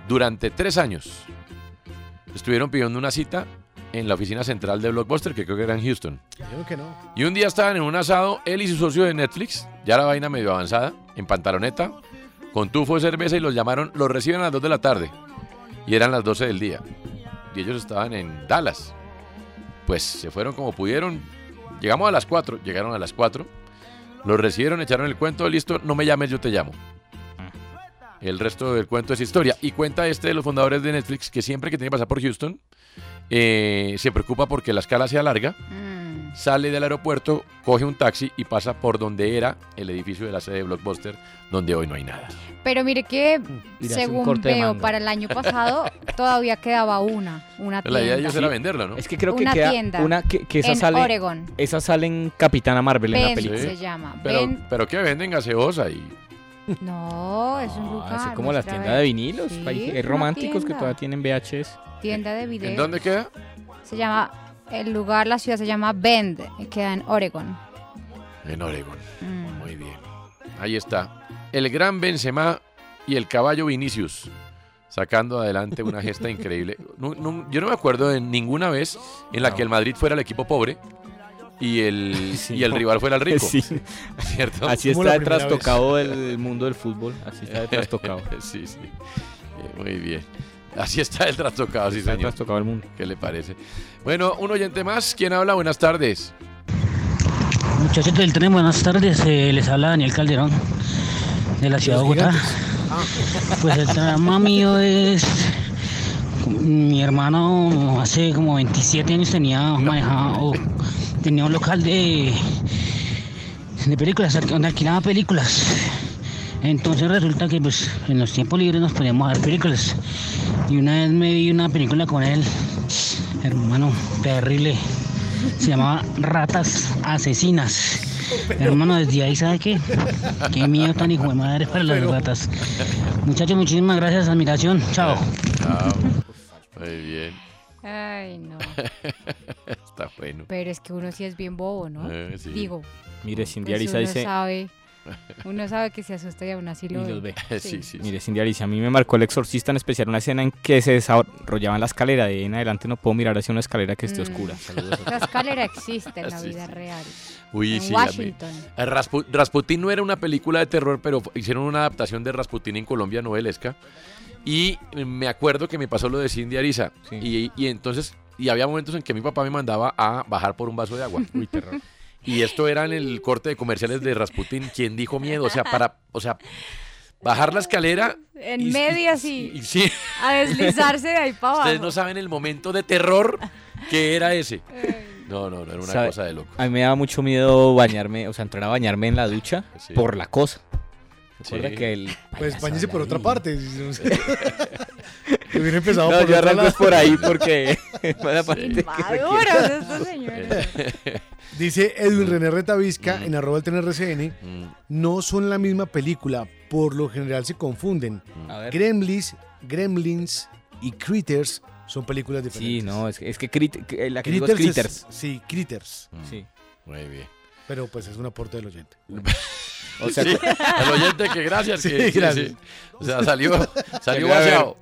durante tres años. Estuvieron pidiendo una cita en la oficina central de Blockbuster, que creo que era en Houston. Creo que no. Y un día estaban en un asado, él y su socio de Netflix, ya la vaina medio avanzada, en pantaloneta, con tufo de cerveza y los llamaron, los reciben a las 2 de la tarde. Y eran las 12 del día. Y ellos estaban en Dallas. Pues se fueron como pudieron. Llegamos a las 4, llegaron a las 4. Los recibieron, echaron el cuento, listo, no me llames, yo te llamo. El resto del cuento es historia. Y cuenta este de los fundadores de Netflix que siempre que tiene que pasar por Houston, eh, se preocupa porque la escala sea larga sale del aeropuerto, coge un taxi y pasa por donde era el edificio de la sede de Blockbuster, donde hoy no hay nada. Pero mire que, un según veo, para el año pasado todavía quedaba una, una La idea de tienda. ellos era venderla, ¿no? Es que creo que Una queda tienda una que, que esa en sale Oregon. esa sale en Capitana Marvel en la película. se llama. Pero, Ben- pero que venden gaseosa y No, es un lugar. Así como las tiendas de vinilos. Sí, hay, románticos que todavía tienen VHS. Tienda de video. ¿En dónde queda? Se llama, el lugar, la ciudad se llama Bend, y queda en Oregon. En Oregon. Mm. Muy bien. Ahí está. El gran Benzema y el caballo Vinicius sacando adelante una gesta increíble. No- no- yo no me acuerdo de ninguna vez en la que el Madrid fuera el equipo pobre y el, y el rival fuera el rico. Sí. ¿Cierto? Así está de trastocado el, el mundo del fútbol. Así está de trastocado. sí, sí. Eh, Muy bien. Así está el trastocado, sí, Está señor. trastocado el mundo. ¿Qué le parece? Bueno, un oyente más. ¿Quién habla? Buenas tardes. Muchachos del tren, buenas tardes. eh, les habla Daniel Calderón de la ciudad de Bogotá. Pues el trama mío es. Mi hermano hace como 27 años tenía manejado. Tenía un local de. de películas, donde alquilaba películas. Entonces resulta que pues en los tiempos libres nos poníamos a ver películas. Y una vez me vi una película con él, hermano, terrible. Se llamaba Ratas Asesinas. Hermano, desde ahí, ¿sabe qué? Qué miedo tan hijo de madre para las ratas. Muchachos, muchísimas gracias, admiración. Chao. Chao. Muy bien. Ay, no. Está bueno. Pero es que uno sí es bien bobo, ¿no? Eh, sí. Digo. Mire, Cindy pues Arisa uno dice. sabe, uno sabe que se asusta y aún así Y lo los ve. Sí, sí. Mire, Cindy Alicia, a mí me marcó el exorcista en especial una escena en que se desarrollaba en la escalera. De ahí en adelante no puedo mirar hacia una escalera que esté Mm. oscura. Saludos. La escalera existe en la Sí, vida sí. real. Uy, en sí. a mí- Washington. Eh, Raspu- Rasputín no era una película de terror, pero hicieron una adaptación de Rasputín en Colombia novelesca. Y me acuerdo que me pasó lo de Cindy Arisa. Y, y entonces, y había momentos en que mi papá me mandaba a bajar por un vaso de agua. Uy, terror. Y esto era en el corte de comerciales de Rasputín, quien dijo miedo. O sea, para, o sea, bajar la escalera. En medio así. Y sí. A deslizarse de ahí para abajo. Ustedes no saben el momento de terror ¿Qué era ese? No, no, no, era una ¿Sabe? cosa de loco. A mí me daba mucho miedo bañarme, o sea, entrar a bañarme en la ducha Sí. por la cosa. ¿Recuerda Sí. que el Pues bañese por otra parte. Hubiera empezado No, por yo arranco por ahí porque para parte que Inmaduros estos señores. Dice Edwin René Retavisca en arroba el TNRCN, Mm. no son la misma película, por lo general se confunden. Ver. Gremlins, Gremlins y Critters son películas diferentes. Sí, no, es que, es que crit- la que digo es Critters es- Critters. sí, Critters. Sí. Muy bien. Pero pues es un aporte del oyente. O sea, al oyente que gracias. Sí, que, sí, gracias. sí. O sea, salió, salió vaciado.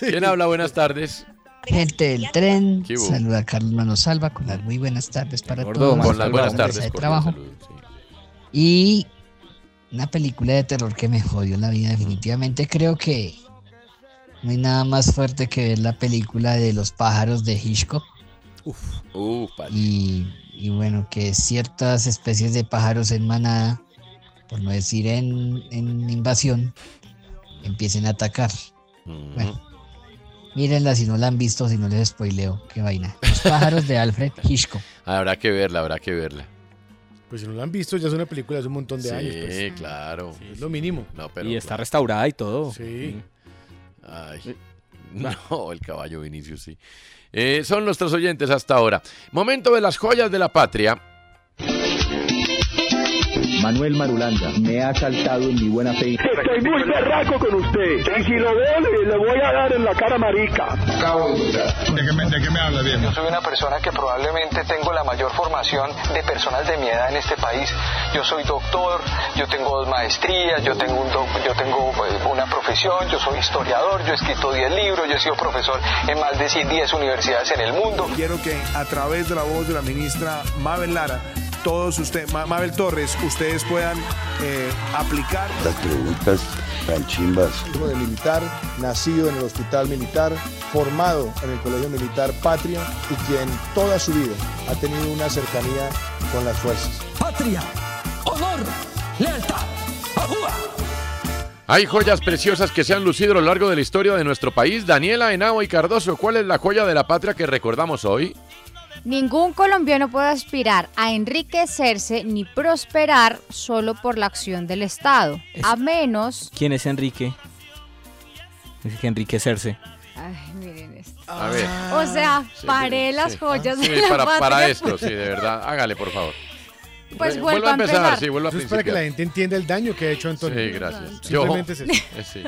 ¿Quién habla? Buenas tardes. Gente del tren, saluda a Carlos Manosalva con las muy buenas tardes para Gordo, todos. Con las buenas tardes. de trabajo. sí. Y una película de terror que me jodió la vida definitivamente. Creo que no hay nada más fuerte que ver la película de los pájaros de Hitchcock. Uf, y bueno, que ciertas especies de pájaros en manada, por no decir en, en invasión, empiecen a atacar. Bueno, mírenla si no la han visto, si no les spoileo, qué vaina. Los pájaros de Alfred Hitchcock. Habrá que verla, habrá que verla. Pues si no la han visto, ya es una película de hace un montón de sí, años. Pues. claro. Es lo mínimo. No, pero, y está restaurada y todo. Sí. Ay, no, el caballo Vinicius, sí. Eh, son nuestros oyentes hasta ahora. Momento de las joyas de la patria. Manuel Marulanda me ha saltado en mi buena fe. Estoy muy berraco con usted. Y si lo veo, le, le voy a dar en la cara marica. ¿De qué me, de qué me habla bien? Yo soy una persona que probablemente tengo la mayor formación de personas de mi edad en este país. Yo soy doctor, yo tengo dos maestrías, yo tengo, un doc- yo tengo eh, una profesión, yo soy historiador, yo he escrito 10 libros, yo he sido profesor en más de 10 universidades en el mundo. Quiero que a través de la voz de la ministra Mabel Lara, todos ustedes, Mabel Torres, ustedes puedan eh, aplicar. Las preguntas tan chimbas. Hijo de militar, nacido en el hospital militar, formado en el Colegio Militar Patria y quien toda su vida ha tenido una cercanía con las fuerzas. Patria, honor, lealtad, ajúa. Hay joyas preciosas que se han lucido a lo largo de la historia de nuestro país. Daniela, Henao y Cardoso, ¿cuál es la joya de la patria que recordamos hoy? Ningún colombiano puede aspirar a enriquecerse ni prosperar solo por la acción del Estado, a menos... ¿Quién es Enrique? Dice que enriquecerse. Ay, miren esto. A ver. O sea, Sí, paré sí. las joyas Sí, de la para, patria. para esto, sí, de verdad. Hágale, por favor. Pues Vu- vuelvo a empezar. sí, vuelva a Eso es para que la gente entienda el daño que ha hecho Antonio. Sí, gracias. Yo, Simplemente es eso. eh, sí.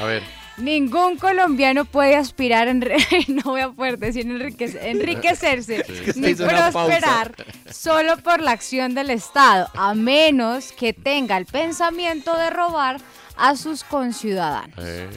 A ver. Ningún colombiano puede aspirar, no voy a poder decir enriquec- enriquecerse, Sí. ni prosperar solo por la acción del Estado, a menos que tenga el pensamiento de robar a sus conciudadanos. Eh,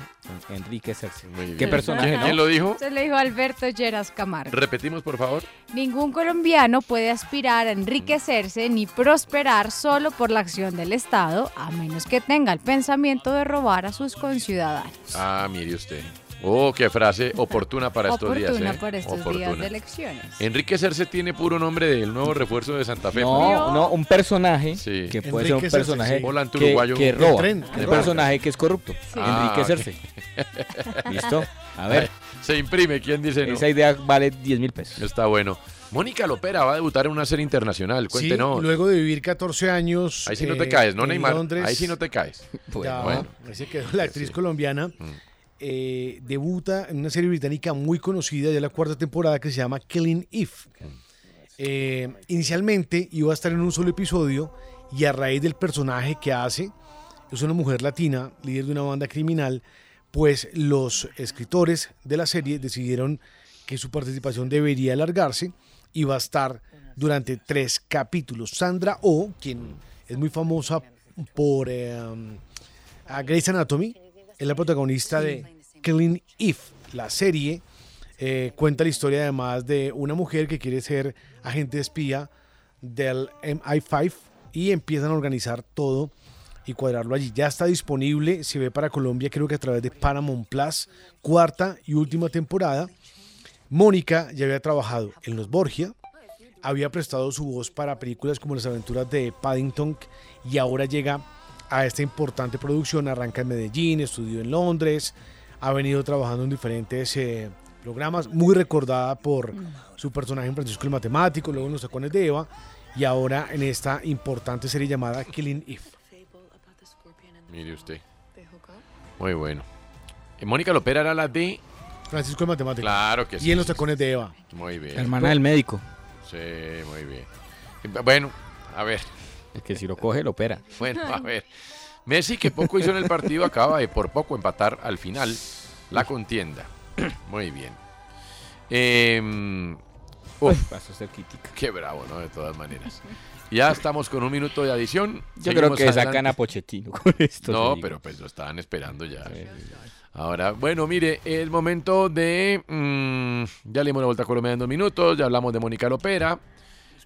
Enriquecerse. muy bien. ¿Qué personaje, ¿Quién, no? quién lo dijo? Se le dijo Alberto Lleras Camargo. Repetimos, por favor. Ningún colombiano puede aspirar a enriquecerse ni prosperar solo por la acción del Estado, a menos que tenga el pensamiento de robar a sus conciudadanos. Ah, mire usted. Oh, qué frase oportuna para estos días. Oportuna ¿eh? para estos días de elecciones. Enrique Cerce tiene puro nombre del nuevo refuerzo de Santa Fe. No, no, un personaje Sí. que puede ser un Cerce, personaje sí. Volante que, uruguayo. que roba. tren, un personaje que es corrupto. Ah, Enrique ok. Cerce. ¿Listo? A ver. Se imprime, ¿quién dice no? Esa idea vale 10 mil pesos. Está bueno. Mónica Lopera va a debutar en una serie internacional. Sí, Cuéntenos. luego de vivir 14 años. Ahí sí no eh, te caes, ¿no, en Neymar? Londres, Ahí sí no te caes. Ya, Bueno. ahí se quedó la actriz colombiana. Eh, debuta en una serie británica muy conocida, ya la cuarta temporada, que se llama Killing Eve. Eh, inicialmente iba a estar en un solo episodio y a raíz del personaje que hace, es una mujer latina, líder de una banda criminal, pues los escritores de la serie decidieron que su participación debería alargarse y va a estar durante tres capítulos. Sandra Oh, quien es muy famosa por eh, a Grey's Anatomy, es la protagonista de Killing Eve, la serie. eh, cuenta la historia además de una mujer que quiere ser agente espía del MI5 y empiezan a organizar todo y cuadrarlo allí. Ya está disponible, se ve para Colombia, creo que a través de Paramount Plus, cuarta y última temporada. Mónica ya había trabajado en Los Borgia, había prestado su voz para películas como Las aventuras de Paddington y ahora llega a esta importante producción. Arranca en Medellín, estudió en Londres, ha venido trabajando en diferentes eh, programas, muy recordada por su personaje en Francisco el Matemático, luego en Los Tacones de Eva, y ahora en esta importante serie llamada Killing Eve. Mire usted. Muy bueno. Eh, Mónica Lopera era la de. Francisco el Matemático. Claro que sí. Y en Los Tacones de Eva. Muy bien. Hermana del médico. Sí, muy bien. Bueno, a ver. El que si lo coge, lo opera. Bueno, a ver. Messi, que poco hizo en el partido, acaba de por poco empatar al final la contienda. Muy bien. Eh, uf, Pasó ser crítica. qué bravo, ¿no? De todas maneras. Ya estamos con un minuto de adición. Yo creo que sacan adelante. a Pochettino con esto. No, pero pues lo estaban esperando ya. Ahora, bueno, mire, el momento de. mm, ya le dimos la vuelta a Colombia en dos minutos, ya hablamos de Mónica Lopera.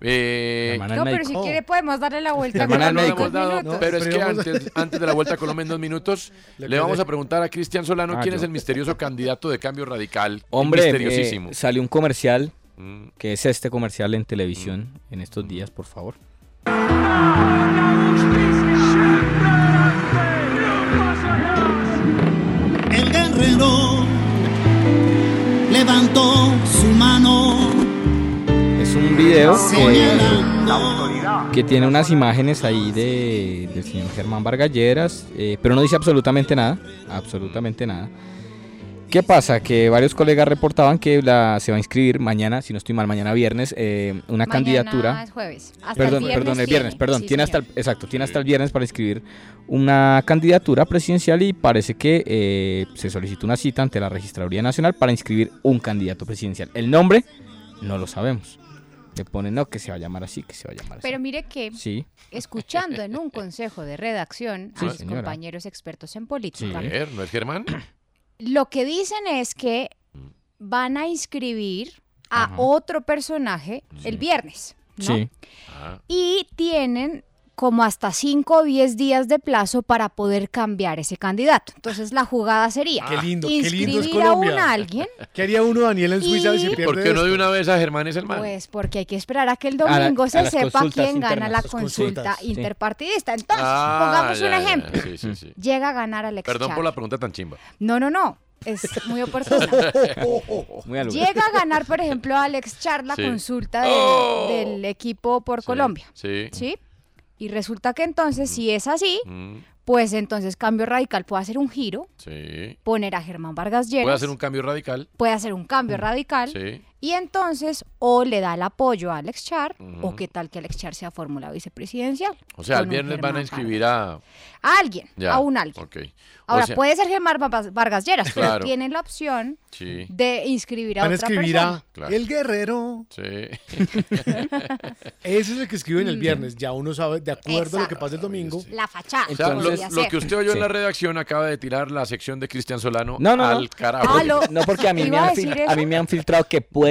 Eh, No, pero si quiere podemos darle la vuelta. Dos minutos. pero es que antes, antes de la vuelta a Colombia en dos minutos, Le le vamos a preguntar a Cristian Solano Ah, quién yo. es el misterioso candidato de cambio radical. Hombre, misteriosísimo. eh, salió un comercial, Mm. que es este comercial en televisión en estos días, por favor. El guerrero levantó su mano. Es un video que, tiene unas imágenes ahí de, del señor Germán Vargas Lleras, eh, pero no dice absolutamente nada, absolutamente nada. ¿Qué pasa? Que varios colegas reportaban que la, se va a inscribir mañana, si no estoy mal, mañana viernes, eh, una Mañana candidatura. es jueves. Hasta perdón, el viernes perdón, el viernes, tiene. perdón, Sí, tiene hasta el, exacto, tiene hasta el viernes para inscribir una candidatura presidencial y parece que eh, se solicitó una cita ante la Registraduría Nacional para inscribir un candidato presidencial. El nombre no lo sabemos. Le ponen no que se va a llamar así, que se va a llamar así. Pero mire que, Sí. escuchando en un consejo de redacción Sí, a mis señora. compañeros expertos en política, ver, ¿no es Germán? lo que dicen es que van a inscribir a Ajá. otro personaje el viernes, ¿no? Sí. Ah, Y tienen como hasta 5 o 10 días de plazo para poder cambiar ese candidato. Entonces la jugada sería Qué lindo, qué inscribir lindo es a un alguien, ¿Qué haría uno, Daniel, en Suiza, Y- si ¿Y pierde por qué no de una vez a Germán es el man? pues porque hay que esperar a que el A la- domingo a se sepa quién gana la consulta interpartidista. Entonces, Ah, pongamos ya, un ya, ejemplo. Sí, sí, sí. Llega a ganar Alex Perdón por la pregunta tan chimba. No, no, no. Es muy oportuna. Muy Llega a ganar, por ejemplo, Alex Char la Sí. consulta del, Oh. del equipo por Colombia. Sí. ¿Sí? Y resulta que entonces, si es así, Mm, pues entonces Cambio Radical puede hacer un giro, sí. poner a Germán Vargas Lleras, Puede hacer un cambio radical. puede hacer un cambio radical, Sí. Y entonces o le da el apoyo a Alex Char, o qué tal que Alex Char sea fórmula vicepresidencial. O sea, el viernes van a inscribir a. A alguien, Ya. a un alguien. Ok. O Ahora, sea, puede ser Germán Vargas Vargas Lleras, pero Claro. tienen la opción Sí. de inscribir a Van a otra escribir persona. a Claro. El Guerrero. Sí. Ese es el que escriben Mm. el viernes. Ya uno sabe, de acuerdo a lo que pasa el domingo. La fachada. O sea, lo, que usted oyó Sí. en la redacción acaba de tirar la sección de Cristian Solano No, no, no. al carajo. Ah, lo- No, porque a mí, me ¿Iba a han, a mí me han filtrado que puede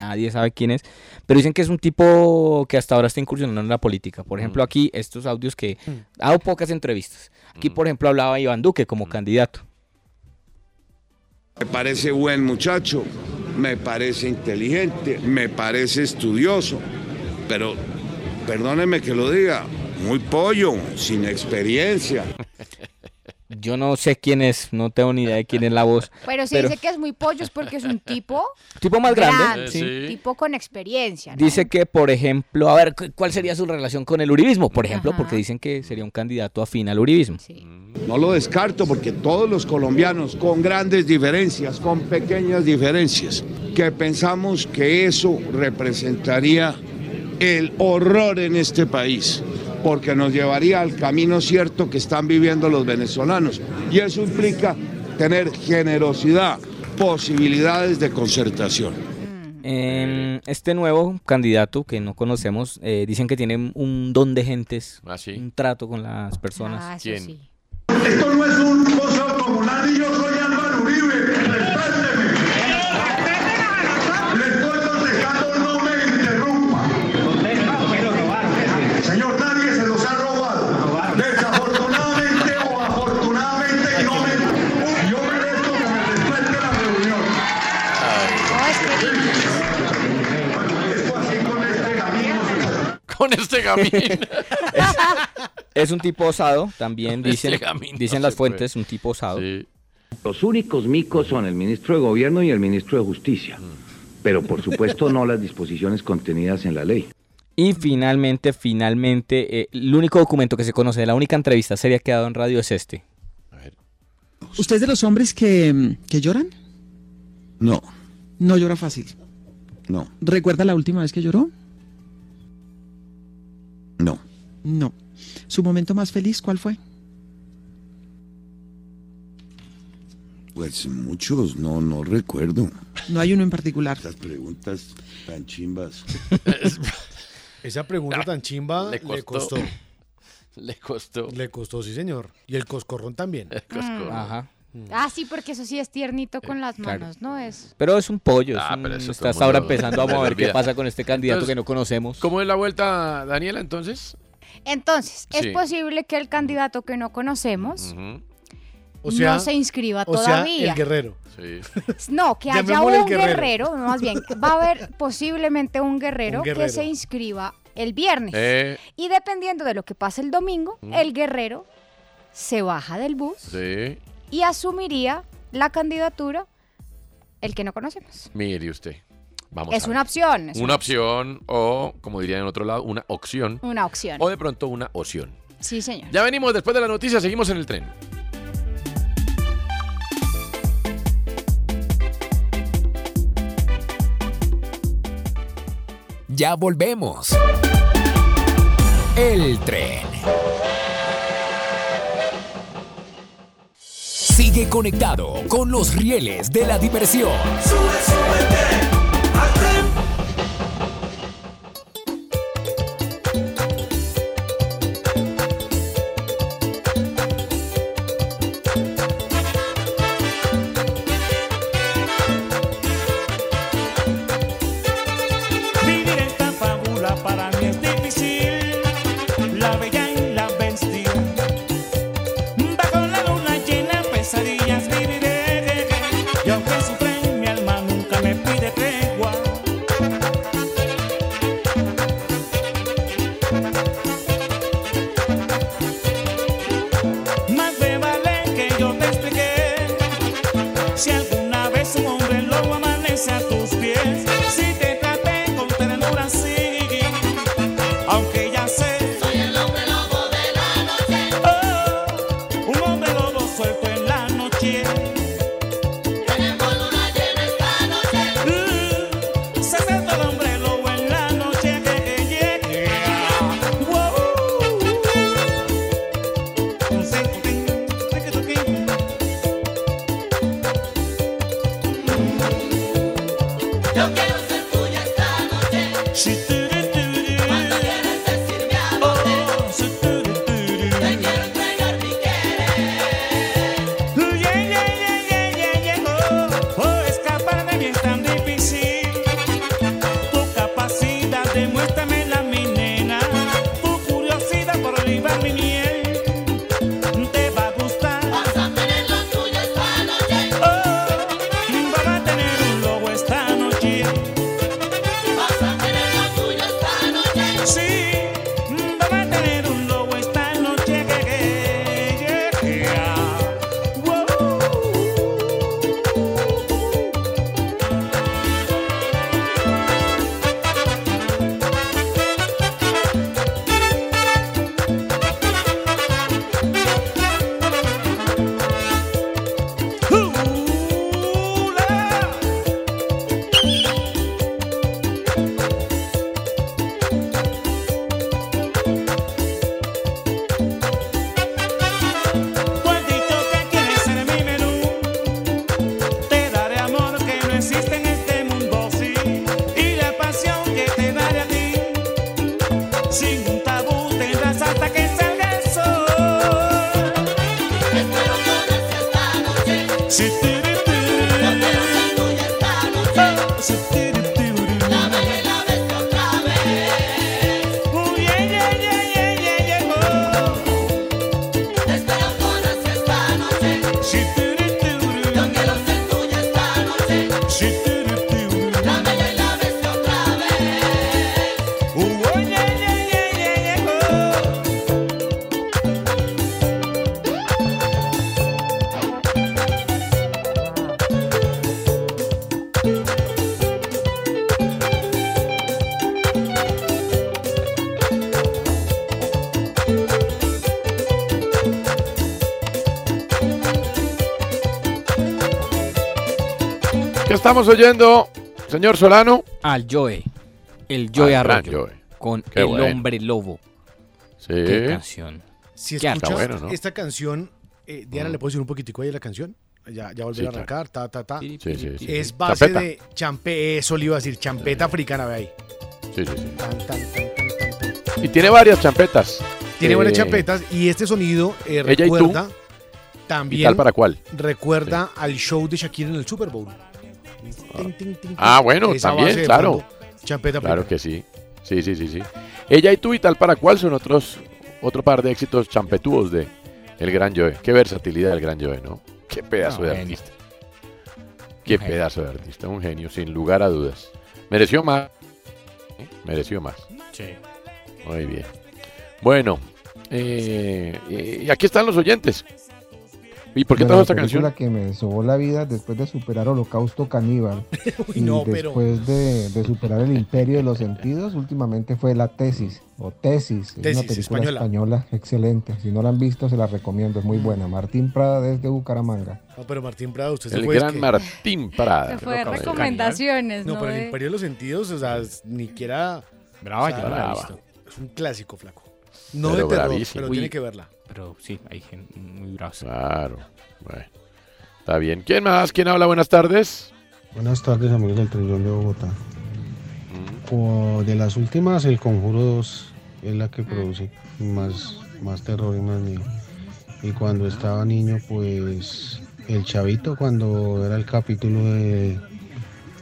Nadie sabe quién es, pero dicen que es un tipo que hasta ahora está incursionando en la política. Por ejemplo, aquí estos audios que ha dado pocas entrevistas. Aquí, por ejemplo, hablaba Iván Duque como candidato. Me parece buen muchacho, me parece inteligente, me parece estudioso, pero perdóneme que lo diga, muy pollo, sin experiencia. Yo no sé quién es, no tengo ni idea de quién es la voz. Pero si dice que es muy pollo es porque es un tipo Tipo más grande, sí. tipo con experiencia. ¿no? Dice que, por ejemplo, a ver, cu- ¿cuál sería su relación con el uribismo? Por ejemplo, porque dicen que sería un candidato afín al uribismo. No lo descarto porque todos los colombianos, con grandes diferencias, con pequeñas diferencias, que pensamos que eso representaría el horror en este país, porque nos llevaría al camino cierto que están viviendo los venezolanos. Y eso implica tener generosidad, posibilidades de concertación. Em, este nuevo candidato que no conocemos, eh, dicen que tiene un don de gentes, un trato con las personas. Ah, sí. Esto no es un pozo comunal y yo soy Con este gamín. Es un tipo osado, también dicen, gamín dicen no las puede. fuentes, un tipo osado. Los únicos micos son el ministro de Gobierno y el ministro de Justicia. Pero por supuesto no las disposiciones contenidas en la ley. Y finalmente, finalmente, eh, el único documento que se conoce de la única entrevista seria que ha dado en radio es este. ¿Usted es de los hombres que, que lloran? No, No llora fácil. no, ¿Recuerda la última vez que lloró? No. No. ¿Su momento más feliz cuál fue? Pues muchos, no, no recuerdo. No hay uno en particular. Las preguntas tan chimbas. Esa pregunta tan chimba Le le costó. costó. Le costó. Le costó, sí, señor. Y el coscorrón también. Mm. Ajá. Ah, sí, porque eso sí es tiernito con las claro. manos, ¿no? Es. Pero es un pollo. es Ah, un- pero eso está todo el hasta ahora empezando a mover qué pasa con este candidato Entonces, que no conocemos. ¿Cómo es la vuelta, Daniela, entonces? Entonces, Sí. es posible que el candidato que no conocemos O sea, no se inscriba o sea, todavía. el guerrero. Sí. No, que haya un guerrero. guerrero. más bien, va a haber posiblemente un guerrero, Un guerrero. que se inscriba el viernes. Eh, Y dependiendo de lo que pase el domingo, el guerrero se baja del bus sí. Y asumiría la candidatura el que no conocemos. Mire usted. Vamos es a ver. una opción. es Una opción o, como dirían en otro lado, una opción. Una opción. O de pronto una opción. Sí, señor. Ya venimos después de la noticia, seguimos en el tren. Ya volvemos. El tren. Sigue conectado con los rieles de la diversión. Vivir estamos oyendo, señor Solano? Al Joe. El Joe Al Arroyo. Joe. Con Qué El bueno. Hombre Lobo. Sí. Qué canción. Si Qué escuchas bueno, ¿no? esta canción, eh, Diana, ¿le puedo decir un poquitico ahí de la canción? Ya, ya volver Sí, a claro. arrancar, ta, ta, ta. Sí, sí, sí. Es base Champeta. de champe, eso le iba a decir, champeta africana, ve ahí. Sí, sí, sí. Tan, tan, tan, tan, tan, tan. Y tiene varias champetas. Tiene Eh, buenas champetas y este sonido eh, Ella y tú. recuerda ¿Y también tal para cuál? recuerda al show de Shakira en el Super Bowl. Ah, bueno, también, claro. Champeta Claro que sí. Sí, sí, sí, sí. Ella y tú y tal para cuál son otros otro par de éxitos champetúos de el Gran Joe. Qué versatilidad del Gran Joe, ¿no? Qué pedazo No, de genio. artista. Qué genio. pedazo de artista, un genio, sin lugar a dudas. Mereció más. ¿eh? Mereció más. Sí. Muy bien. Bueno, eh, y aquí están los oyentes. ¿Y por qué Bueno, la esta canción? que me sobó la vida después de superar Holocausto Caníbal y no, pero- después de, de superar el Imperio de los Sentidos, últimamente fue La Tesis o Tesis, es una película española. española. excelente. Si no la han visto, se la recomiendo, es muy buena. Martín Prada desde Bucaramanga. No, pero Martín Prado, usted se El fue. es gran que- Martín Prada. Se fue de recomendaciones, No, ¿no? pero el Imperio de los Sentidos, o sea, ni siquiera. Brava, o sea, la brava. Es un clásico, flaco. No Pero de terror, bravísimo. pero Uy. tiene que verla. Pero sí, hay gente muy brava. Claro. Bueno, está bien. ¿Quién más? ¿Quién habla? Buenas tardes. Buenas tardes, amigos del Trillón de Bogotá. Mm. O de las últimas, El Conjuro 2 es la que produce más, más terror y más miedo. Y cuando estaba niño, pues el chavito, cuando era el capítulo de,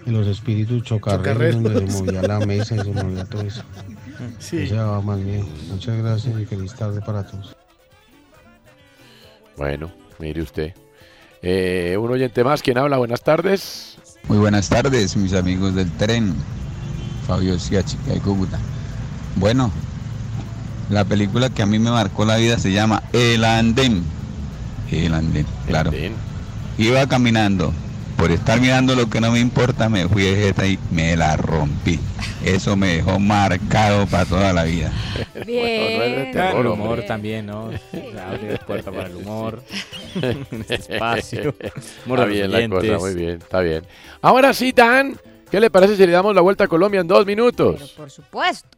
de los espíritus chocarreros, donde se movía la mesa y se movía todo eso. Sí. Ese daba más miedo. Muchas gracias y feliz tarde para todos. Bueno, mire usted. Eh, un oyente más. ¿Quién habla? Buenas tardes. Muy buenas tardes, mis amigos del tren. Fabio Siachica de Cúcuta. Bueno, la película que a mí me marcó la vida se llama El Andén. El Andén, claro. Iba caminando. Por estar mirando lo que no me importa, me fui de jeta y me la rompí. Eso me dejó marcado para toda la vida. Bien. El humor también, ¿no? Abre puerta para el humor. este espacio. Humor Está bien la cosa, muy bien, está bien. Ahora sí, Dan, ¿qué le parece si le damos la vuelta a Colombia en dos minutos? Por supuesto.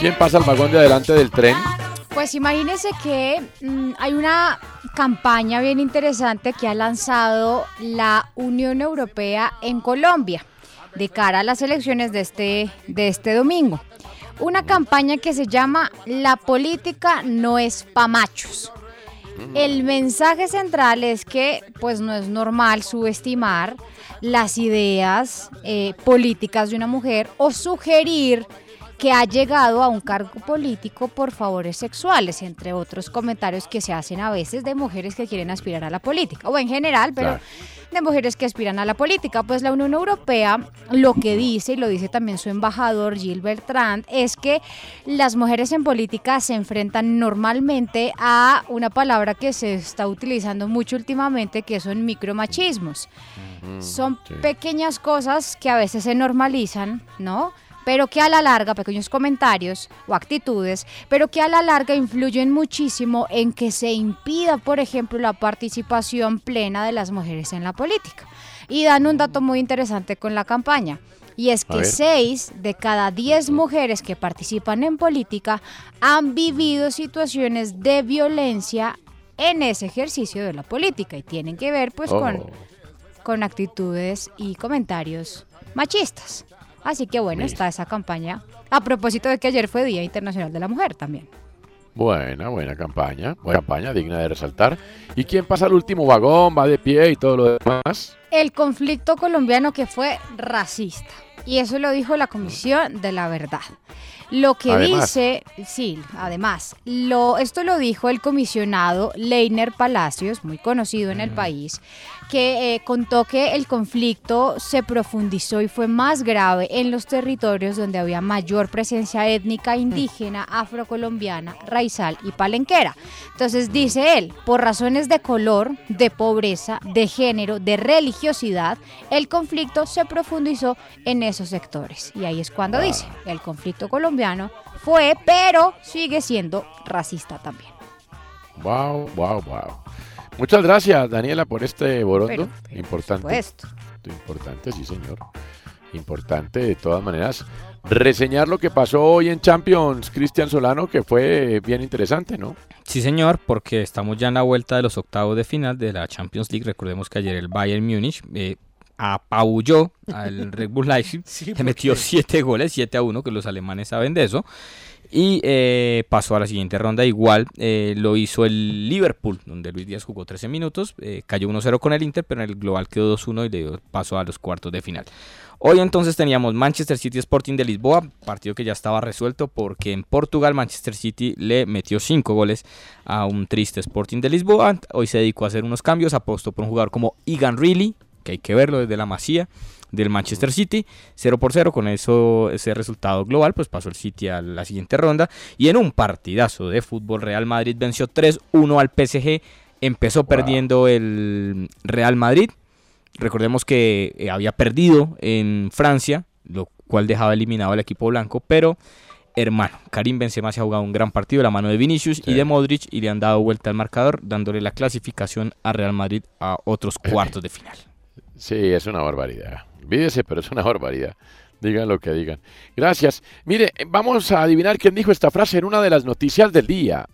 ¿Quién pasa al vagón de adelante del tren? Pues imagínense que mm, hay una campaña bien interesante que ha lanzado la Unión Europea en Colombia de cara a las elecciones de este, de este domingo. Una campaña que se llama La política no es pa' machos. El mensaje central es que pues no es normal subestimar las ideas eh, políticas de una mujer o sugerir que ha llegado a un cargo político por favores sexuales, entre otros comentarios que se hacen a veces de mujeres que quieren aspirar a la política, o en general, pero Claro. de mujeres que aspiran a la política. Pues la Unión Europea lo que dice, y lo dice también su embajador Gil Bertrand, es que las mujeres en política se enfrentan normalmente a una palabra que se está utilizando mucho últimamente, que son micromachismos. Son sí. pequeñas cosas que a veces se normalizan, ¿no? Pero que a la larga, pequeños comentarios o actitudes, pero que a la larga influyen muchísimo en que se impida, por ejemplo, la participación plena de las mujeres en la política. Y dan un dato muy interesante con la campaña. Y es que ver. 6 de cada 10 mujeres que participan en política han vivido situaciones de violencia en ese ejercicio de la política y tienen que ver pues con, Oh. con actitudes y comentarios machistas. Así que bueno, Mira. está esa campaña. A propósito de que ayer fue Día Internacional de la Mujer también. Buena, buena campaña. Buena campaña, digna de resaltar. ¿Y quién pasa al último vagón? Va de pie y todo lo demás. El conflicto colombiano que fue racista. Y eso lo dijo la Comisión de la Verdad. Lo que Además. dice, sí, además, lo, esto lo dijo el comisionado Leiner Palacios, muy conocido en el país, que eh, contó que el conflicto se profundizó y fue más grave en los territorios donde había mayor presencia étnica indígena, afrocolombiana, raizal y palenquera. Entonces dice él, por razones de color, de pobreza, de género, de religiosidad, el conflicto se profundizó en esos sectores. Y ahí es cuando dice, el conflicto colombiano fue, pero sigue siendo racista también. Wow, wow, wow. Muchas gracias, Daniela, por este borondo. Pero, Importante. supuesto. Importante, sí, señor. Importante, de todas maneras. Reseñar lo que pasó hoy en Champions, Cristian Solano, que fue bien interesante, ¿no? Sí, señor, porque estamos ya en la vuelta de los octavos de final de la Champions League. Recordemos que ayer el Bayern Múnich eh, apabulló al Red Bull Leipzig, Sí, le metió porque- 7 goles, 7 a 1, que los alemanes saben de eso. Y eh, pasó a la siguiente ronda. Igual eh, lo hizo el Liverpool, donde Luis Díaz jugó 13 minutos. eh, cayó 1-0 con el Inter, pero en el global quedó 2-1 y le dio paso a los cuartos de final. Hoy entonces teníamos Manchester City Sporting de Lisboa, partido que ya estaba resuelto porque en Portugal Manchester City le metió 5 goles a un triste Sporting de Lisboa. Hoy se dedicó a hacer unos cambios, apostó por un jugador como Egan Reilly, que hay que verlo desde la masía del Manchester City, 0 por 0, con eso ese resultado global, pues pasó el City a la siguiente ronda y en un partidazo de fútbol Real Madrid venció 3-1 al PSG, empezó perdiendo el Real Madrid, Recordemos que eh, había perdido en Francia, lo cual dejaba eliminado al equipo blanco, pero hermano, Karim Benzema se ha jugado un gran partido de la mano de Vinicius y de Modric y le han dado vuelta al marcador, dándole la clasificación a Real Madrid a otros cuartos de final. Sí, es una barbaridad. Olvídese, pero es una barbaridad. Digan lo que digan. Gracias. Mire, eh, vamos a adivinar quién dijo esta frase en una de las noticias del día.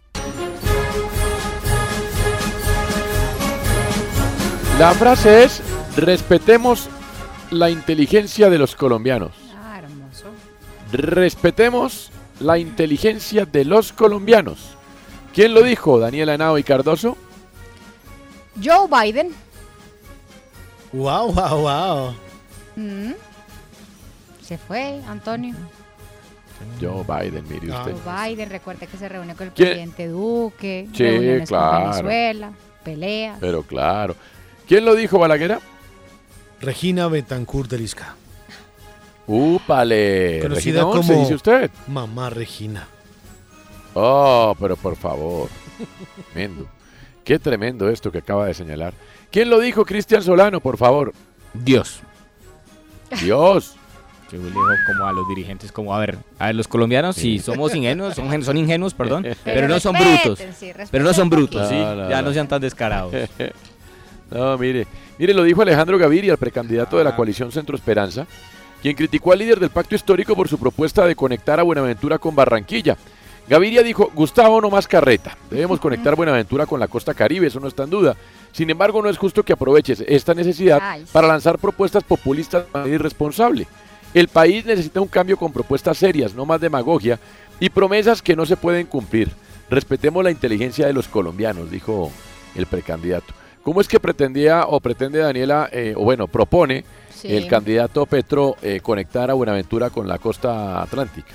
La frase es, respetemos la inteligencia de los colombianos. Ah, hermoso. Respetemos la inteligencia de los colombianos. ¿Quién lo dijo? Daniela Henao y Cardoso. Joe Biden. Wow, wow, wow. Mm. Se fue, Antonio. Joe Biden, mire usted. Joe Biden, recuerde que se reúne con el ¿Quién? presidente Duque, Sí, reuniones claro. con Venezuela, peleas. Pero claro. ¿Quién lo dijo, Balaguera? Regina Betancourt de Lisca. Úpale. Conocida Regina Once, como dice usted. Mamá Regina. Oh, pero por favor. Tremendo. Qué tremendo esto que acaba de señalar. ¿Quién lo dijo, Cristian Solano, por favor? Dios. Dios. Yo le digo como a los dirigentes, como a ver, a ver, los colombianos si somos ingenuos, son, son ingenuos, perdón, pero, no son brutos. sí, pero no son brutos, sí, No, ya no. no sean tan descarados. No, mire. Mire, lo dijo Alejandro Gaviria, el precandidato de la coalición Centro Esperanza, quien criticó al líder del pacto histórico por su propuesta de conectar a Buenaventura con Barranquilla. Gaviria dijo, Gustavo no más carreta, debemos conectar Buenaventura con la costa caribe, eso no está en duda. Sin embargo, no es justo que aproveches esta necesidad Ay. para lanzar propuestas populistas de manera irresponsable. El país necesita un cambio con propuestas serias, no más demagogia y promesas que no se pueden cumplir. Respetemos la inteligencia de los colombianos, dijo el precandidato. ¿Cómo es que pretendía o pretende Daniela, eh, o bueno, propone Sí. el candidato Petro eh, conectar a Buenaventura con la costa atlántica?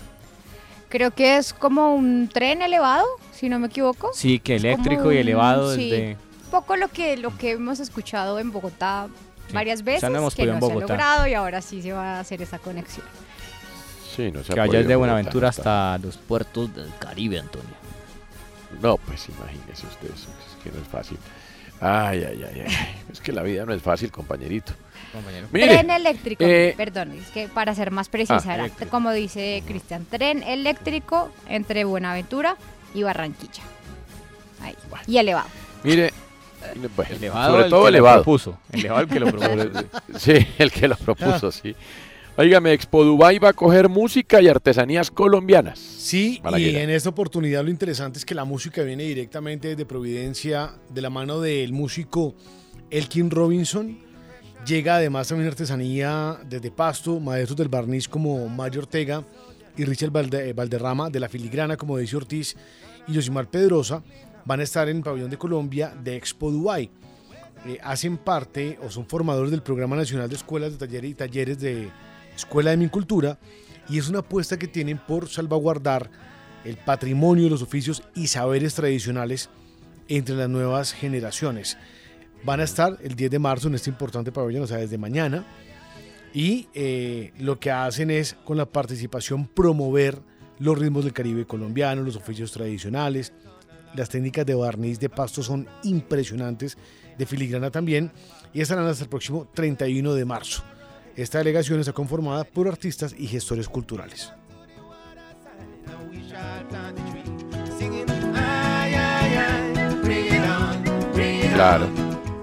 Creo que es como un tren elevado, si no me equivoco. Sí, que Es eléctrico y elevado sí, desde... Un poco lo que, lo que hemos escuchado en Bogotá varias o veces, sea, no hemos que podido no en se ha Bogotá. logrado y ahora sí se va a hacer esa conexión. Sí, no se Que vaya podido desde en Bogotá, Buenaventura hasta los puertos del Caribe, Antonio. No, pues imagínese usted, eso es que no es fácil. Ay, ay, ay, ay. Es que la vida no es fácil, compañerito. Mire, tren eléctrico, eh, perdón, es que para ser más precisa, Ah, como dice Cristian, tren eléctrico entre Buenaventura y Barranquilla. Ahí. Y elevado. Mire, bueno, Elevado sobre el todo que lo elevado. propuso, elevado el que lo propuso. Sí, el que lo propuso, sí. Óigame, Expo Dubai va a coger música y artesanías colombianas. Sí, y en esta oportunidad lo interesante es que la música viene directamente desde Providencia, de la mano del músico Elkin Robinson. Llega además también artesanía desde Pasto, maestros del barniz como Mario Ortega y Richard Valde- Valderrama, de la filigrana como Daisy Ortiz y Josimar Pedrosa, van a estar en el pabellón de Colombia de Expo Dubai. Eh, hacen parte o son formadores del Programa Nacional de Escuelas de Talleres y Talleres de Escuela de Mincultura y es una apuesta que tienen por salvaguardar el patrimonio, los oficios y saberes tradicionales entre las nuevas generaciones. Van a estar el 10 de marzo en este importante pabellón, o sea, desde mañana. Y eh, lo que hacen es, con la participación, promover los ritmos del Caribe colombiano, los oficios tradicionales. Las técnicas de barniz de pasto son impresionantes, de filigrana también, y estarán hasta el próximo 31 de marzo. Esta delegación está conformada por artistas y gestores culturales. Claro,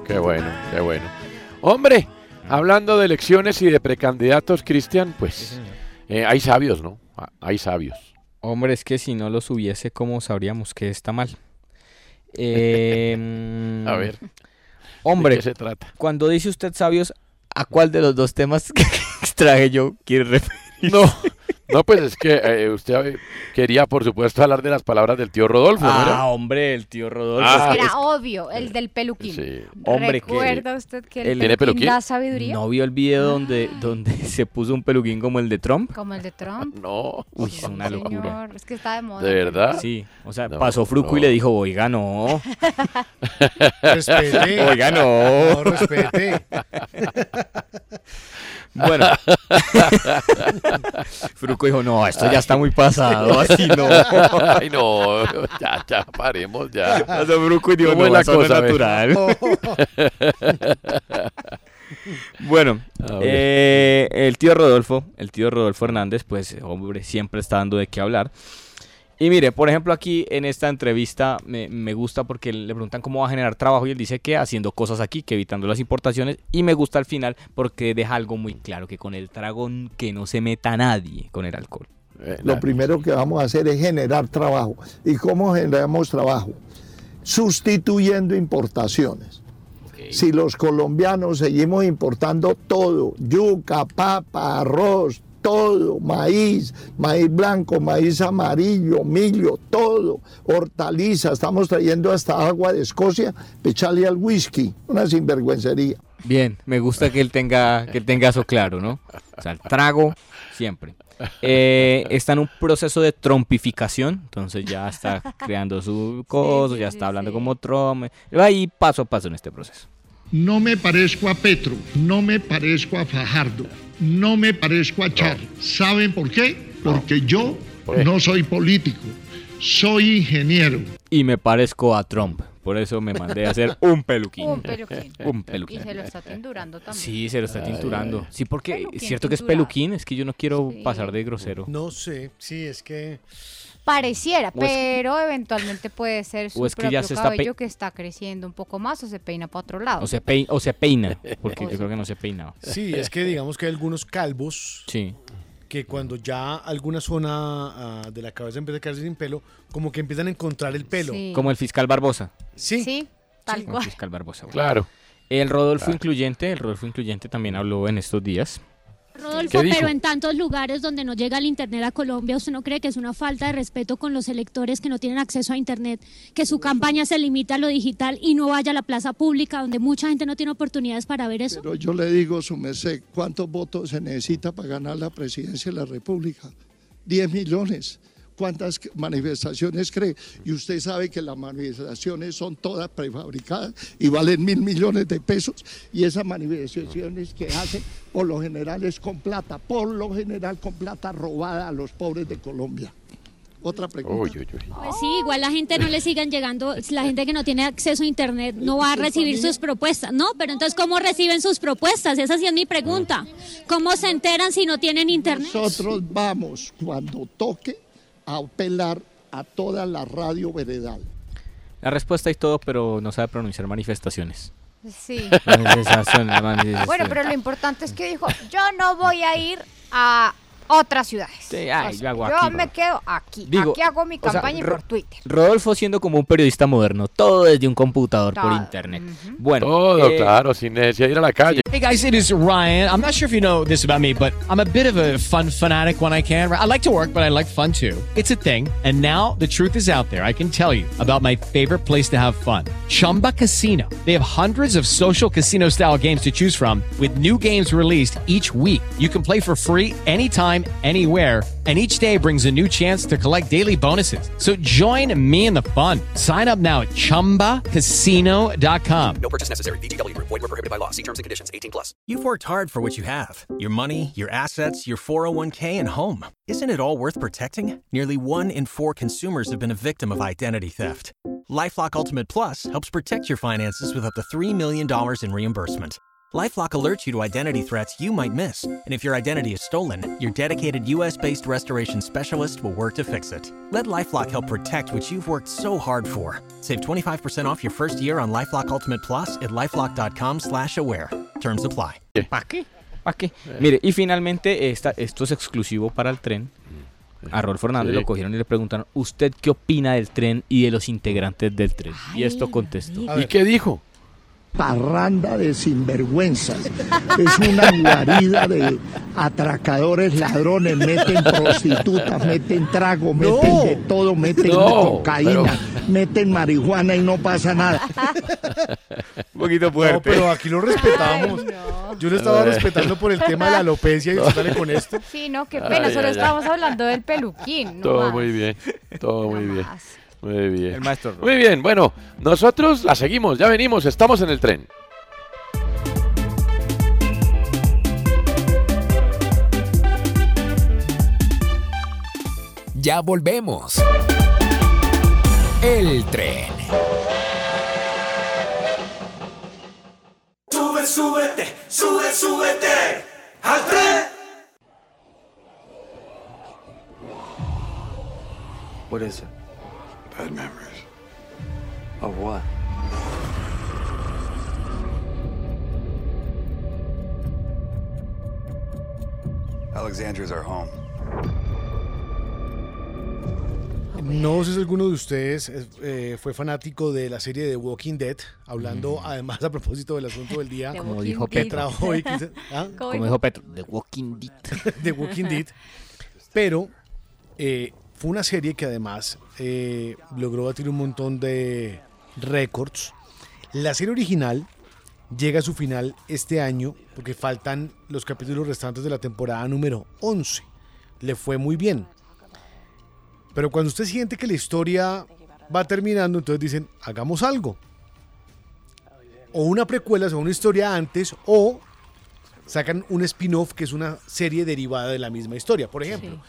qué bueno, qué bueno. Hombre, hablando de elecciones y de precandidatos, Cristian, pues eh, hay sabios, ¿no? Ah, Hay sabios. Hombre, es que si no los hubiese, ¿cómo sabríamos que está mal? Eh, A ver, Hombre, qué se trata? cuando dice usted sabios, ¿a cuál de los dos temas que extraje yo quiere referirse? No, no, pues es que eh, usted eh, quería, por supuesto, hablar de las palabras del tío Rodolfo, ¿no Ah, era? hombre, el tío Rodolfo. Ah, Era es- obvio, el del peluquín. Sí. Hombre, que- ¿Recuerda usted que el el- peluquín, ¿Tiene peluquín? da sabiduría? ¿No vio el video donde, donde se puso un peluquín como el de Trump? Como el de Trump. No. Uy, es una Señor, locura. es que está de moda. ¿De verdad? Sí, o sea, No, pasó Fruco y no. le dijo, oiga, no. Respete. Oiga, no. No, respete. Bueno. Fruco dijo, no, esto ya está muy pasado, así no. Ay, no, ya, ya, paremos ya. Pasó Fruco y dijo, ¿Cómo no, la es cosa? Natural. Bueno, eh, el tío Rodolfo, el tío Rodolfo Hernández, pues, hombre, siempre está dando de qué hablar. Y mire, por ejemplo, aquí en esta entrevista me, me gusta porque le preguntan cómo va a generar trabajo y él dice que haciendo cosas aquí, que evitando las importaciones. Y me gusta al final porque deja algo muy claro, que con el trago que no se meta nadie con el alcohol. Lo primero que vamos a hacer es generar trabajo. ¿Y cómo generamos trabajo? Sustituyendo importaciones. Si los colombianos seguimos importando todo, yuca, papa, arroz, todo, maíz, maíz blanco, maíz amarillo, millo, todo, hortalizas, estamos trayendo hasta agua de Escocia, pecharle al whisky, una sinvergüencería. Bien, me gusta que él tenga, que él tenga eso claro, ¿no? O sea, el trago siempre. Eh, está en un proceso de trompificación, entonces ya está creando su cosa, ya está hablando como Trump. Va ahí paso a paso en este proceso. No me parezco a Petro, no me parezco a Fajardo, no me parezco a Char. ¿Saben por qué? Porque yo no soy político, soy ingeniero. Y me parezco a Trump, por eso me mandé a hacer un peluquín. Un peluquín. Un Y peluquín. se lo está tindurando también. Sí, se lo está tinturando. Sí, porque es cierto que es peluquín, es que yo no quiero pasar de grosero. No sé, sí, es que Pareciera, O es- pero eventualmente puede ser su o es que ya se está cabello que está creciendo un poco más o se peina para otro lado. O se, pei- o se peina, porque yo creo que no se peina. sí, es que digamos que hay algunos calvos Sí. que cuando ya alguna zona ah, de la cabeza empieza a quedarse sin pelo, como que empiezan a encontrar el pelo. Sí. Como el fiscal Barbosa. Sí. Sí, tal el cual. fiscal Barbosa. bueno. Claro. El Rodolfo Claro. Incluyente, el Rodolfo Incluyente también habló en estos días. Rodolfo, pero en tantos lugares donde no llega el Internet a Colombia, ¿usted no cree que es una falta de respeto con los electores que no tienen acceso a Internet, que su campaña se limita a lo digital y no vaya a la plaza pública donde mucha gente no tiene oportunidades para ver eso? Pero yo le digo, su merced, ¿cuántos votos se necesita para ganar la presidencia de la República? 10 millones. ¿Cuántas manifestaciones cree? Y usted sabe que las manifestaciones son todas prefabricadas y valen mil millones de pesos. Y esas manifestaciones que hacen, por lo general, es con plata, por lo general con plata robada a los pobres de Colombia. Otra pregunta. Uy, uy, uy. Pues sí, igual la gente no le sigan llegando, la gente que no tiene acceso a internet no va a recibir sus propuestas. No, pero entonces, ¿cómo reciben sus propuestas? Esa sí es mi pregunta. ¿Cómo se enteran si no tienen internet? Nosotros vamos, cuando toque, apelar a toda la radio veredal. La respuesta y todo, pero no sabe pronunciar manifestaciones. Sí. Bueno, pero lo importante es que dijo, yo no voy a ir a otras ciudades. Sí, ay, O yo me quedo aquí. Digo, aquí hago mi o sea, campaña por Twitter. Rodolfo siendo como un periodista moderno, todo desde un computador por internet. Bueno, Todo, eh, claro, sin necesidad de ir a la calle. Hey guys, it is Ryan. I'm not sure if you know this about me, but I'm a bit of a fun fanatic when I can. I like to work, but I like fun too. It's a thing. And now the truth is out there. I can tell you about my favorite place to have fun Chumba Casino. They have hundreds of social casino style games to choose from, with new games released each week. You can play for free anytime, anywhere. And each day brings a new chance to collect daily bonuses. So join me in the fun. Sign up now at chumbacasino.com. No purchase necessary. VGW Group. Void were prohibited by law. See terms and conditions. 18 plus. You've worked hard for what you have your money, your assets, your 401k, and home. Isn't it all worth protecting? Nearly one in four consumers have been a victim of identity theft. Lifelock Ultimate Plus helps protect your finances with up to $3 million in reimbursement. Lifelock alerts you to identity threats you might miss. And if your identity is stolen, your dedicated US based restoration specialist will work to fix it. Let Lifelock help protect what you've worked so hard for. Save 25% off your first year on Lifelock Ultimate Plus at lifelock.com slash aware. Terms apply. ¿Para qué? ¿Para qué? Mire, y finalmente esta, esto es exclusivo para el tren. A Rolfo Hernández Sí. lo cogieron y le preguntaron, ¿usted qué opina del tren y de los integrantes del tren? y esto contestó. ¿Y qué dijo? Parranda de sinvergüenzas. Es una guarida de atracadores, ladrones, meten prostitutas, meten trago, meten de todo, meten No, cocaína, meten marihuana y no pasa nada. Un poquito No, pero aquí lo respetamos. Yo lo estaba Ay. respetando por el tema de la alopecia y usted sale con esto. Sí, no, qué pena, Ay, solo ay, ay. estábamos hablando del peluquín. no Todo más. muy bien, todo muy bien. Muy bien. El maestro Ro. Muy bien, bueno, nosotros la seguimos, ya venimos, estamos en el tren. Ya volvemos. El tren. Sube, súbete, sube, súbete al tren. What is it? Bad memories. Of what? Alexandria's our home. No sé si alguno de ustedes eh, fue fanático de la serie de Walking Dead, hablando además a propósito del asunto del día. The Como dijo trajo hoy, ¿ah? Como dijo Petro, The Walking Dead. de Walking Dead. Pero eh, fue una serie que además eh, logró batir un montón de récords. La serie original llega a su final este año porque faltan los capítulos restantes de la temporada número 11. Le fue muy bien. Pero cuando usted siente que la historia va terminando, entonces dicen, hagamos algo. O una precuela, o una historia antes, o sacan un spin-off que es una serie derivada de la misma historia. Por ejemplo,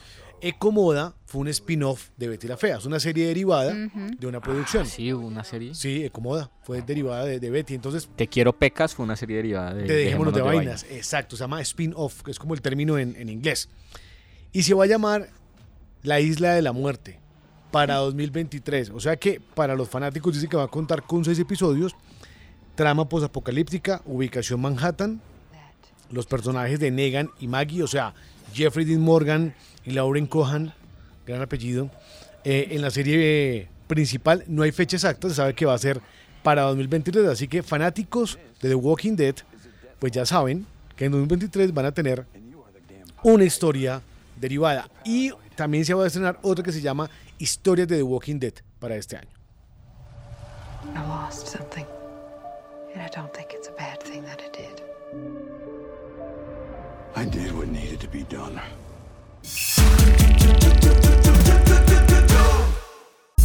Ecomoda fue un spin-off de Betty la Fea, es una serie derivada de una producción. sí, hubo una serie. Sí, Ecomoda fue derivada de, de Betty. Entonces, Te quiero pecas fue una serie derivada de te dejémonos de, vainas. Exacto, se llama spin-off, que es como el término en, en inglés. Y se va a llamar La Isla de la Muerte para 2023. O sea que para los fanáticos dice que va a contar con seis episodios. Trama posapocalíptica, ubicación Manhattan, los personajes de Negan y Maggie, o sea, Jeffrey Dean Morgan y Lauren Cohan, gran apellido. Eh, en la serie eh, principal no hay fecha exacta, se sabe que va a ser para 2023, así que fanáticos de The Walking Dead, pues ya saben que en 2023 van a tener una historia derivada. Y también se va a estrenar otra que se llama Historias de The Walking Dead para este año. I lost something. And I don't think it's a bad thing that I did. I did what needed to be done.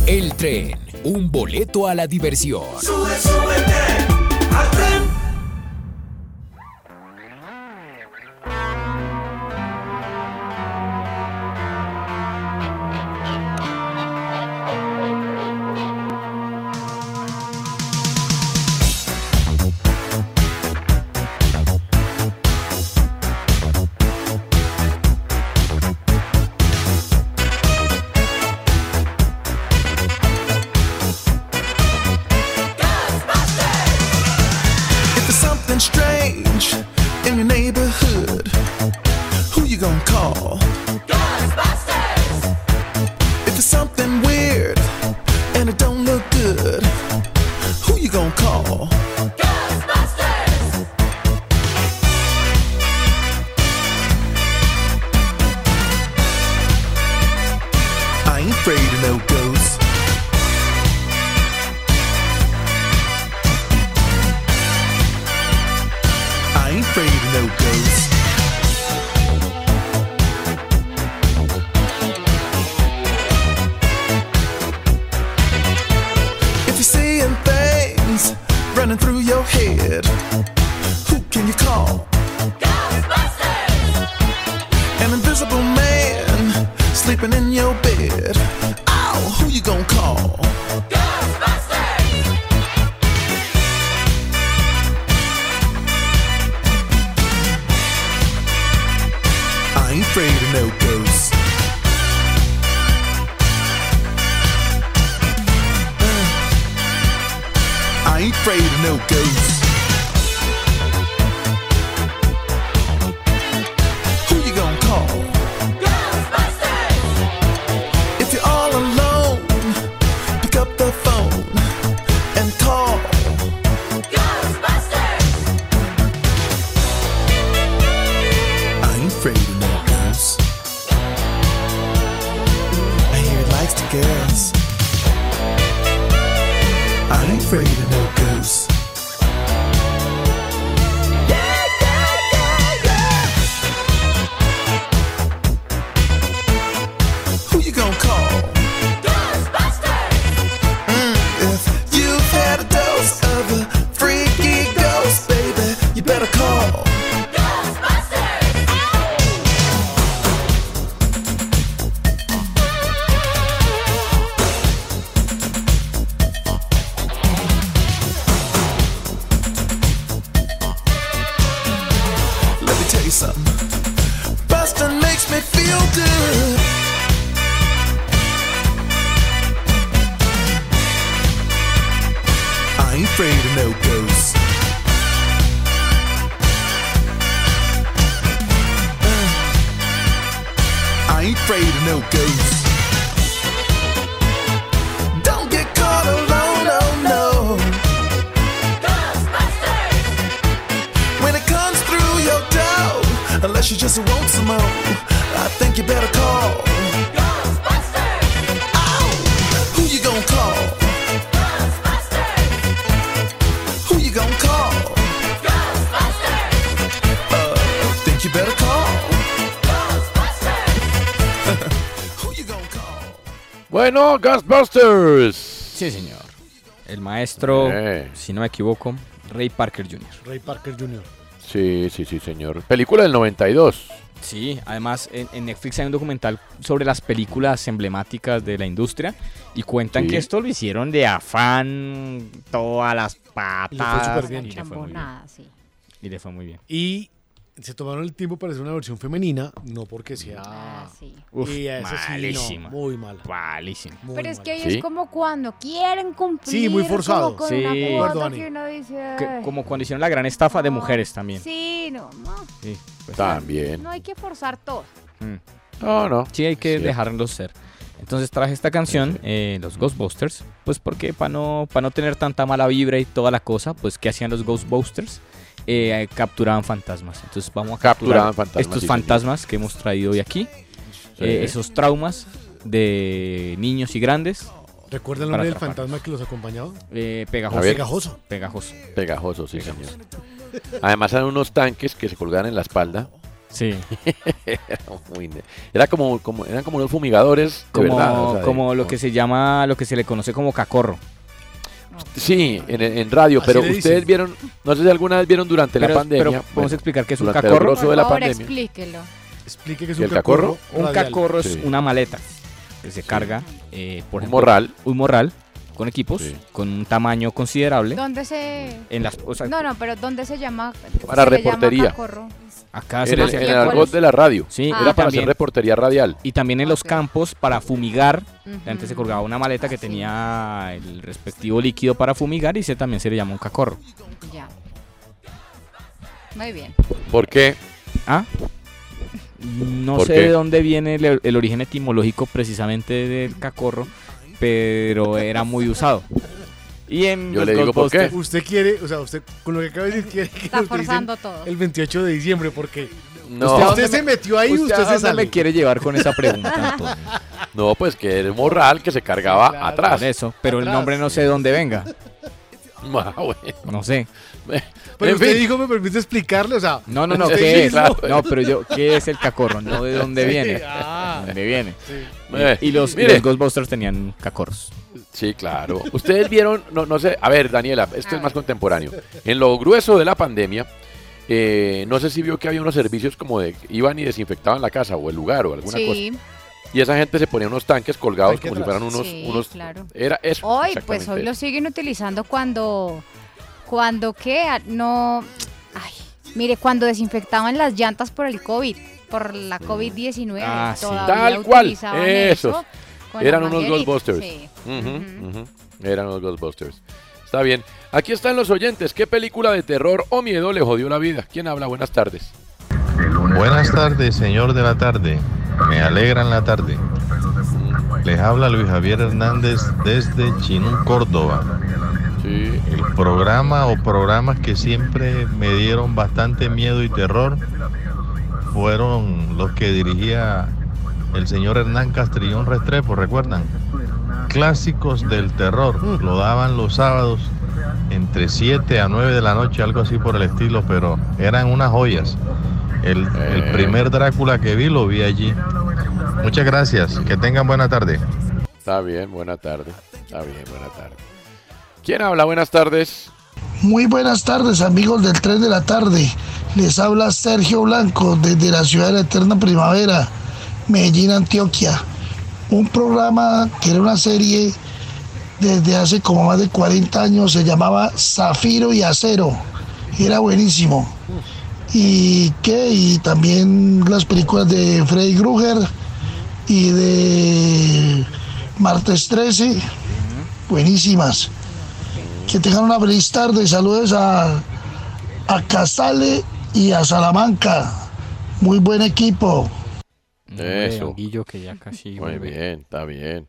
El tren. Un boleto a la diversión. Sube, súbete maestro, Eh. si no me equivoco, Ray Parker Jr. Ray Parker Jr. Sí, sí, sí, señor. Película del 92. Sí, además en, en Netflix hay un documental sobre las películas emblemáticas de la industria y cuentan Sí. que esto lo hicieron de afán, todas las patas. súper bien. y le fue muy bien. Chambonada, sí. Y le fue muy bien. Y se tomaron el tiempo para hacer una versión femenina, no porque sea. Ah, sí. Uf, y esa sí, malísima. no, muy mala. Malísima. Muy Pero es que ahí es como cuando quieren cumplir. Sí, muy forzado. Como con Sí. una cuota que uno dice. Que- "Ay, como cuando hicieron la gran estafa de mujeres también. Sí, no, no. Sí, pues, También. No hay que forzar todo. mm. No, no. Sí, hay que Sí. dejarlos ser. Entonces traje esta canción, eh, los Ghostbusters, pues porque para no, para no tener tanta mala vibra y toda la cosa, pues ¿qué hacían los Ghostbusters? Eh, capturaban fantasmas. Entonces vamos a capturar fantasmas, estos sí, señor. fantasmas que hemos traído hoy aquí, Sí. eh, esos traumas de niños y grandes. ¿Recuerda el nombre del fantasma que los acompañaba? Eh, pegajoso. Pegajoso. Pegajoso. Pegajoso, sí, señor. Además eran unos tanques que se colgaban en la espalda. Sí. era, como, como, eran como unos fumigadores, de Como, verdad. o sea, de- como lo que se llama, lo que se le conoce como cacorro. Sí, en, en radio, Así pero ustedes dicen. vieron, no sé si alguna vez vieron durante Pero- la pandemia. pero podemos explicar qué es un el cacorro. de la favor, pandemia. explíquelo. Explique que es ¿Y un el cacorro? cacorro. Un cacorro es Sí. una maleta que se carga, eh, por Un ejemplo, morral. Un morral con equipos, Sí. con un tamaño considerable. ¿Dónde se.? En las, o sea, No, no, pero ¿dónde se llama? Para se llama reportería. cacorro? Acá se En le el, en el argot de la radio. Sí, Ah. era para también- hacer reportería radial. Y también en los campos para fumigar. Ujú. Antes se colgaba una maleta que tenía el respectivo líquido para fumigar y ese también se le llama un cacorro. Ya. Muy bien. ¿Por qué? ¿Ah? No ¿Por sé qué? de dónde viene el, el origen etimológico precisamente del cacorro, pero era muy usado. Y en Yo le digo por qué. Ghostbusters- Usted quiere, o sea, usted con lo que acaba de decir quiere que Está nos dicen forzando todo. el 28 de diciembre porque No. usted, ¿A usted dónde se me- metió ahí, ¿Usted se sale. me quiere llevar con esa pregunta, Antonio? No, pues que era un morral que se cargaba atrás. Por eso, pero el nombre no sé de dónde venga. Ah, bueno. No sé. Pero En usted fin. dijo, me permite explicarle, o sea, No, no, no, ¿qué es? mismo- No, pero yo, ¿qué es el cacorro? No de dónde Sí, viene. ah. ¿Dónde viene? Eh, Y los, y los Ghostbusters tenían cacorros. Sí, claro. Ustedes vieron, no, no sé, a ver, Daniela, esto es más contemporáneo. En lo grueso de la pandemia, eh, no sé si vio que había unos servicios como de iban y desinfectaban la casa o el lugar o alguna Sí. cosa. Y esa gente se ponía unos tanques colgados Tanque como si fueran unos, Sí, unos claro. era eso. Hoy, pues hoy lo siguen utilizando cuando, cuando qué, Ah, no, ay, mire, cuando desinfectaban las llantas por el COVID, por la COVID-19, Ah, sí. Tal cual, esos. eso Eran unos Ghostbusters. sí. Eran unos Ghostbusters. Está bien. Aquí están los oyentes. ¿Qué película de terror o miedo le jodió la vida? ¿Quién habla? Buenas tardes. Buenas tardes, señor de la tarde. Me alegran la tarde. Les habla Luis Javier Hernández desde Chinú, Córdoba. El programa o programas que siempre me dieron bastante miedo y terror fueron los que dirigía el señor Hernán Castrillón Restrepo, ¿recuerdan? Clásicos del terror. Lo daban los sábados entre 7 a 9 de la noche, algo así por el estilo, pero eran unas joyas. El, el Eh. primer Drácula que vi lo vi allí. Muchas gracias, que tengan buena tarde. Está bien, buena tarde. Está bien, buena tarde. ¿Quién habla? Buenas tardes. Muy buenas tardes amigos del tren de la tarde. Les habla Sergio Blanco desde la ciudad de la eterna primavera, Medellín, Antioquia. Un programa que era una serie desde hace como más de 40 años, se llamaba Zafiro y Acero. Era buenísimo. Y qué, y también las películas de Freddy Krueger y de Martes 13, buenísimas. Que tengan una feliz tarde. Saludos a, a Casale y a Salamanca. Muy buen equipo. Eso. Guillo que ya casi Muy vuelve. bien, está bien.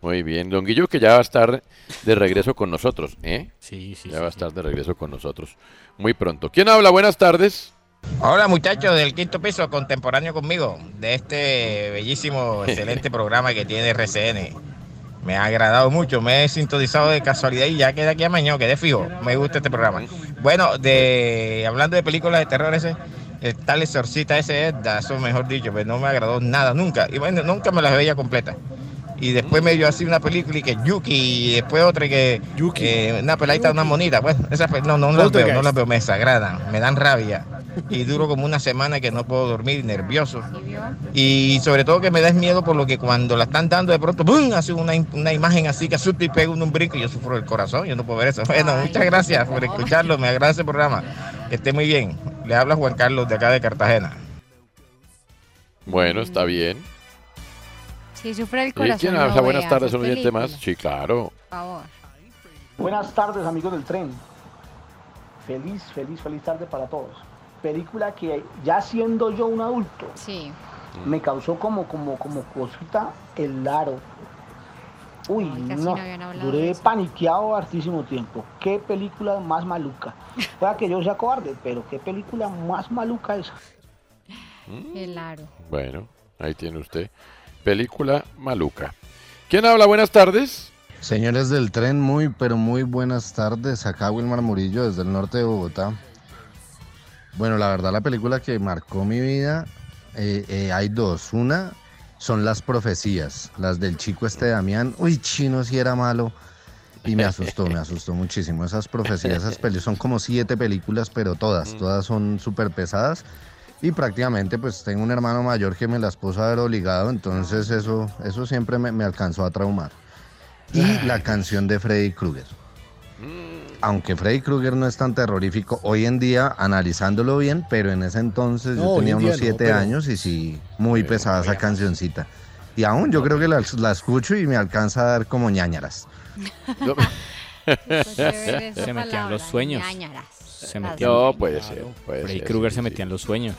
Muy bien. Don Guillo que ya va a estar de regreso con nosotros, ¿eh? Sí, sí. Ya va a estar de regreso con nosotros muy pronto. ¿Quién habla? Buenas tardes. Hola muchachos del quinto piso, contemporáneo conmigo, de este bellísimo, excelente programa que tiene RCN. Me ha agradado mucho, me he sintonizado de casualidad y ya queda aquí a mañana, quedé fijo. Me gusta este programa. Bueno, de hablando de películas de terror ese, el tal exorcista ese, da, eso mejor dicho, pues no me agradó nada nunca. Y bueno, nunca me las veía completa. Y después me dio así una película y que Yuki, y después otra que eh, una peladita, una monita. Bueno, esas pe- no, no, las veo, no las veo, me desagradan, me dan rabia. Y duro como una semana que no puedo dormir, nervioso. Y sobre todo que me da miedo por lo que cuando la están dando de pronto, ¡bum! hace una, una imagen así que asusta y pega un brinco y yo sufro el corazón, yo no puedo ver eso. Bueno, muchas gracias por escucharlo, me agradece el programa. Que esté muy bien. Le habla Juan Carlos de acá de Cartagena. Bueno, está bien. Si sufre el ¿Y corazón. quién no habla? Buenas vea tardes, un oyente más. Sí, claro. Por favor. Buenas tardes amigos del tren. Feliz, feliz, feliz tarde para todos. Película que ya siendo yo un adulto, sí. me causó como, como, como cosita el aro. Uy, no, duré paniqueado hartísimo tiempo. Qué película más maluca. Pueda que yo sea cobarde, pero qué película más maluca esa. El aro. Bueno, ahí tiene usted. Película maluca. ¿Quién habla? Buenas tardes. Señores del tren, muy pero muy buenas tardes. Acá Wilmar Murillo desde el norte de Bogotá. Bueno, la verdad la película que marcó mi vida, eh, eh, hay dos. Una son las profecías, las del chico este Damián. Uy, chino si era malo. Y me asustó, me asustó muchísimo. Esas profecías, esas películas, son como siete películas, pero todas, todas son súper pesadas. Y prácticamente pues tengo un hermano mayor que me las puso a haber obligado, entonces eso, eso siempre me, me alcanzó a traumar. Y la canción de Freddy Krueger. Aunque Freddy Krueger no es tan terrorífico hoy en día, analizándolo bien, pero en ese entonces No, yo tenía unos no, siete pero- años y sí, muy pesada esa cancioncita. Y aún yo creo que la, la escucho y me alcanza a dar como ñañaras. Se me quedan los sueños. Se metía. No, puede ser. Puede Freddy ser, Krueger sí, se sí. metía en los sueños.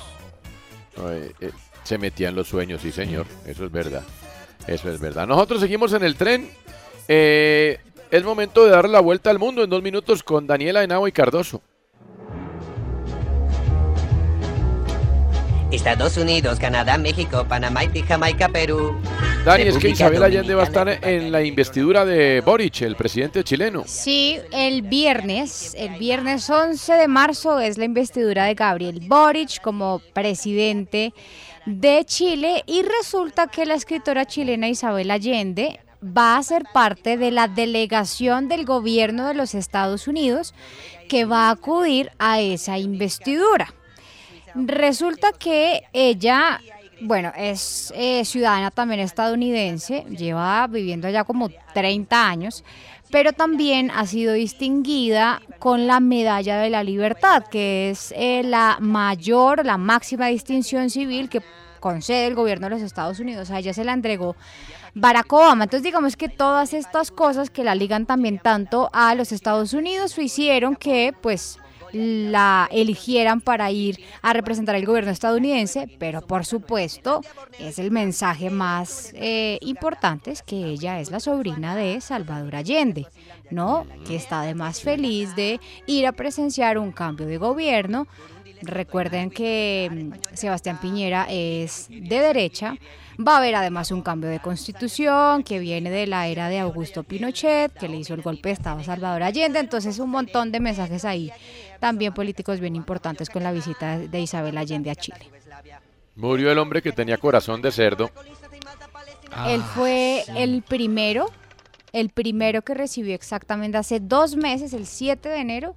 No, eh, eh, se metía en los sueños, sí, señor. Eso es verdad. Eso es verdad. Nosotros seguimos en el tren. Eh, es momento de darle la vuelta al mundo en dos minutos con Daniela Henao y Cardoso. Estados Unidos, Canadá, México, Panamá, Haití, Jamaica, Perú. Dani, es que Isabel Allende va a estar en la investidura de Boric, el presidente chileno. Sí, el viernes, el viernes 11 de marzo es la investidura de Gabriel Boric como presidente de Chile y resulta que la escritora chilena Isabel Allende va a ser parte de la delegación del gobierno de los Estados Unidos que va a acudir a esa investidura. Resulta que ella, bueno, es eh, ciudadana también estadounidense, lleva viviendo allá como 30 años, pero también ha sido distinguida con la Medalla de la Libertad, que es eh, la mayor, la máxima distinción civil que concede el gobierno de los Estados Unidos. A ella se la entregó Barack Obama. Entonces digamos que todas estas cosas que la ligan también tanto a los Estados Unidos hicieron que pues la eligieran para ir a representar al gobierno estadounidense, pero por supuesto es el mensaje más eh, importante, es que ella es la sobrina de Salvador Allende, ¿no? Que está además feliz de ir a presenciar un cambio de gobierno. Recuerden que mm, Sebastián Piñera es de derecha. Va a haber además un cambio de constitución que viene de la era de Augusto Pinochet, que le hizo el golpe de Estado a Salvador Allende. Entonces un montón de mensajes ahí, también políticos bien importantes con la visita de Isabel Allende a Chile. Murió el hombre que tenía corazón de cerdo. Él fue el primero, el primero que recibió exactamente hace dos meses, el 7 de enero,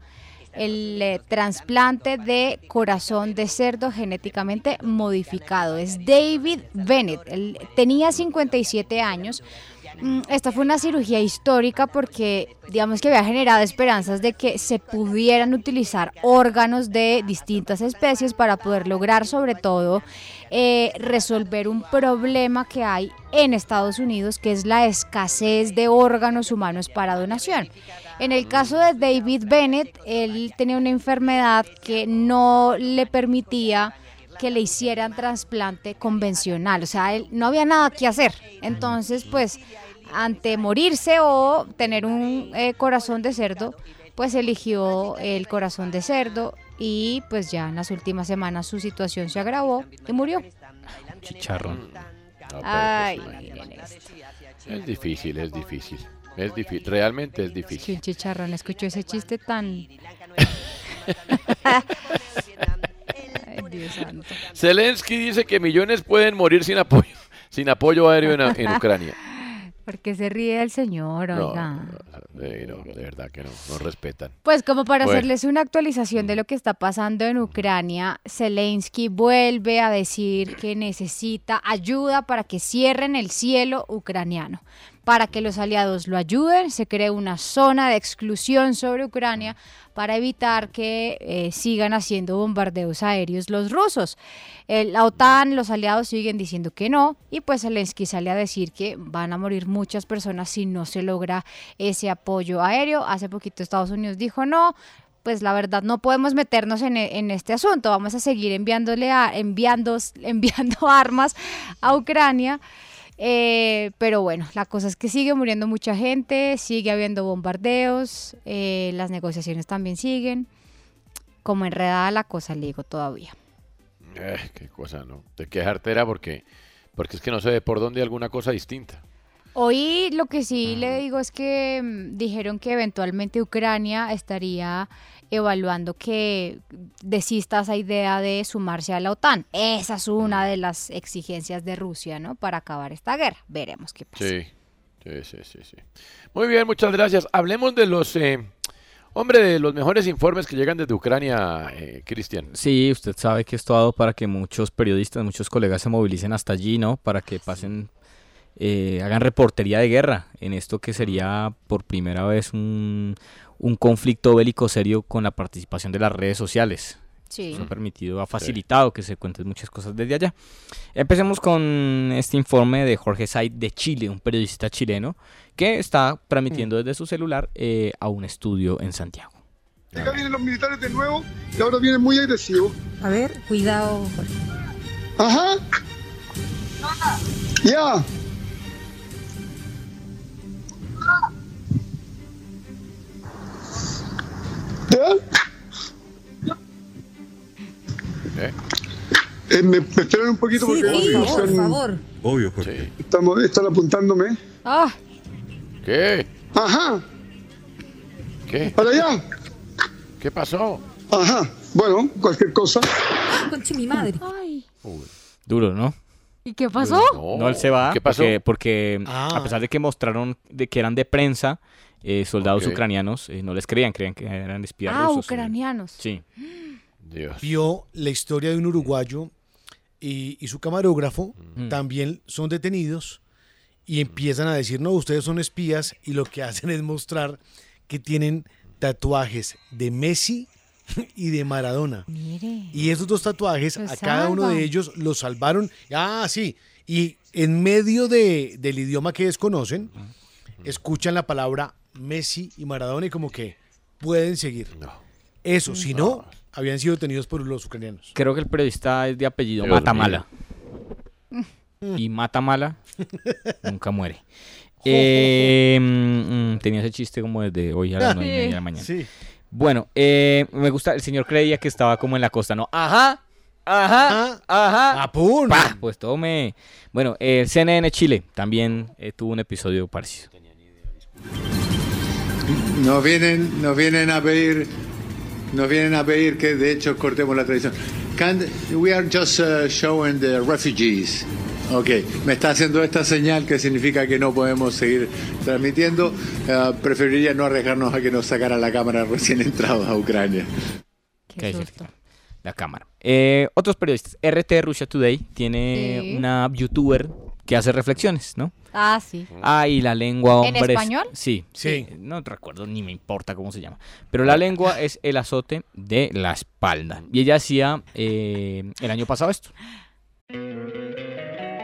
el eh, trasplante de corazón de cerdo genéticamente modificado. Es David Bennett. Él tenía 57 años. Mm, Esta fue una cirugía histórica porque, digamos que había generado esperanzas de que se pudieran utilizar órganos de distintas especies para poder lograr, sobre todo, eh, resolver un problema que hay en Estados Unidos, que es la escasez de órganos humanos para donación. En el caso de David Bennett, él tenía una enfermedad que no le permitía que le hicieran trasplante convencional, o sea, él no había nada que hacer. Entonces, pues, ante morirse o tener un eh, corazón de cerdo, pues eligió el corazón de cerdo y pues ya en las últimas semanas su situación se agravó y murió. Chicharrón. No, Ay, pues, miren esto. Es difícil, es difícil. Es difícil, realmente es difícil. el chicharrón escuchó ese chiste tan... Ay, Dios santo. Zelensky dice que millones pueden morir sin apoyo, sin apoyo aéreo en, en Ucrania. ¿Por qué se ríe el señor? No, Oiga. de, no, de verdad que no, no respetan. Pues como para Bueno. hacerles una actualización de lo que está pasando en Ucrania, Zelensky vuelve a decir que necesita ayuda para que cierren el cielo ucraniano. Para que los aliados lo ayuden, se cree una zona de exclusión sobre Ucrania para evitar que eh, sigan haciendo bombardeos aéreos los rusos. Eh, la OTAN, los aliados siguen diciendo que no, y pues Zelensky sale a decir que van a morir muchas personas si no se logra ese apoyo aéreo. Hace poquito Estados Unidos dijo no, pues la verdad no podemos meternos en, e- en este asunto, vamos a seguir enviándole a, enviando, enviando armas a Ucrania. Eh, pero bueno, la cosa es que sigue muriendo mucha gente, sigue habiendo bombardeos, eh, las negociaciones también siguen. Como enredada la cosa, le digo todavía. Eh, qué cosa, ¿no? Te quejarte era porque, porque es que no se ve por dónde alguna cosa distinta. Hoy lo que sí le digo es que mm, dijeron que eventualmente Ucrania estaría evaluando que desista esa idea de sumarse a la OTAN. Esa es una de las exigencias de Rusia, ¿no? Para acabar esta guerra. Veremos qué pasa. Sí, sí, sí, sí, sí. Muy bien, muchas gracias. Hablemos de los, eh, hombre, de los mejores informes que llegan desde Ucrania, eh, Cristian. Sí, usted sabe que esto ha dado para que muchos periodistas, muchos colegas se movilicen hasta allí, ¿no? Para que pasen, eh, hagan reportería de guerra en esto que sería por primera vez un, un conflicto bélico serio con la participación de las redes sociales. Sí. Eso ha permitido, ha facilitado que se cuenten muchas cosas desde allá. Empecemos con este informe de Jorge Said de Chile, un periodista chileno que está transmitiendo desde su celular eh, a un estudio en Santiago. Acá vienen los militares de nuevo y ahora vienen muy agresivos. A ver, cuidado. Jorge. Ajá. Ya. ¿Ya? Eh, me, me esperan un poquito Sí, porque sí, por están- favor, por favor. Obvio, Jorge. Estamos, están apuntándome. Ah, ¿Qué? Ajá. ¿Qué? Para allá. ¿Qué pasó? Ajá. Bueno, cualquier cosa. Conche mi madre. Ay. Duro, ¿no? ¿Y qué pasó? No, él se va ¿Qué pasó? porque, porque Ah. a pesar de que mostraron de que eran de prensa, eh, soldados ucranianos eh, no les creían, creían que eran espías Ah, rusos. ucranianos. Sí. Dios. Vio la historia de un uruguayo y, y su camarógrafo Mm. también son detenidos y empiezan a decir, no, ustedes son espías y lo que hacen es mostrar que tienen tatuajes de Messi y de Maradona. Mire. Y esos dos tatuajes, a cada uno de ellos los salvaron. Ah, sí. Y en medio de, del idioma que desconocen, escuchan la palabra Messi y Maradona y como que pueden seguir. Eso, si no, habían sido detenidos por los ucranianos. Creo que el periodista es de apellido Dios Matamala. Y Matamala nunca muere. Eh, mm, mm, tenía ese chiste como desde hoy a las nueve y media de la mañana. Sí. Bueno, eh, me gusta, el señor creía que estaba como en la costa, ¿no? Ajá, ajá, ajá. ¡Apún! Pa, Pues tome. Bueno, el CNN Chile también eh, tuvo un episodio parecido. Nos vienen, nos vienen a pedir, nos vienen a pedir que de hecho cortemos la tradición. Can- we are just uh, showing the refugees. Ok, me está haciendo esta señal que significa que no podemos seguir transmitiendo. Uh, preferiría no arriesgarnos a que nos sacaran la cámara recién entrados a Ucrania. ¿Qué dice La cámara. Eh, otros periodistas. RT Russia Today tiene Sí. una youtuber que hace reflexiones, ¿no? Ah, sí. Ay, la lengua, ¿En hombres. español? Sí, Sí. sí. No recuerdo, ni me importa cómo se llama. Pero la lengua es el azote de la espalda. Y ella hacía eh, el año pasado esto.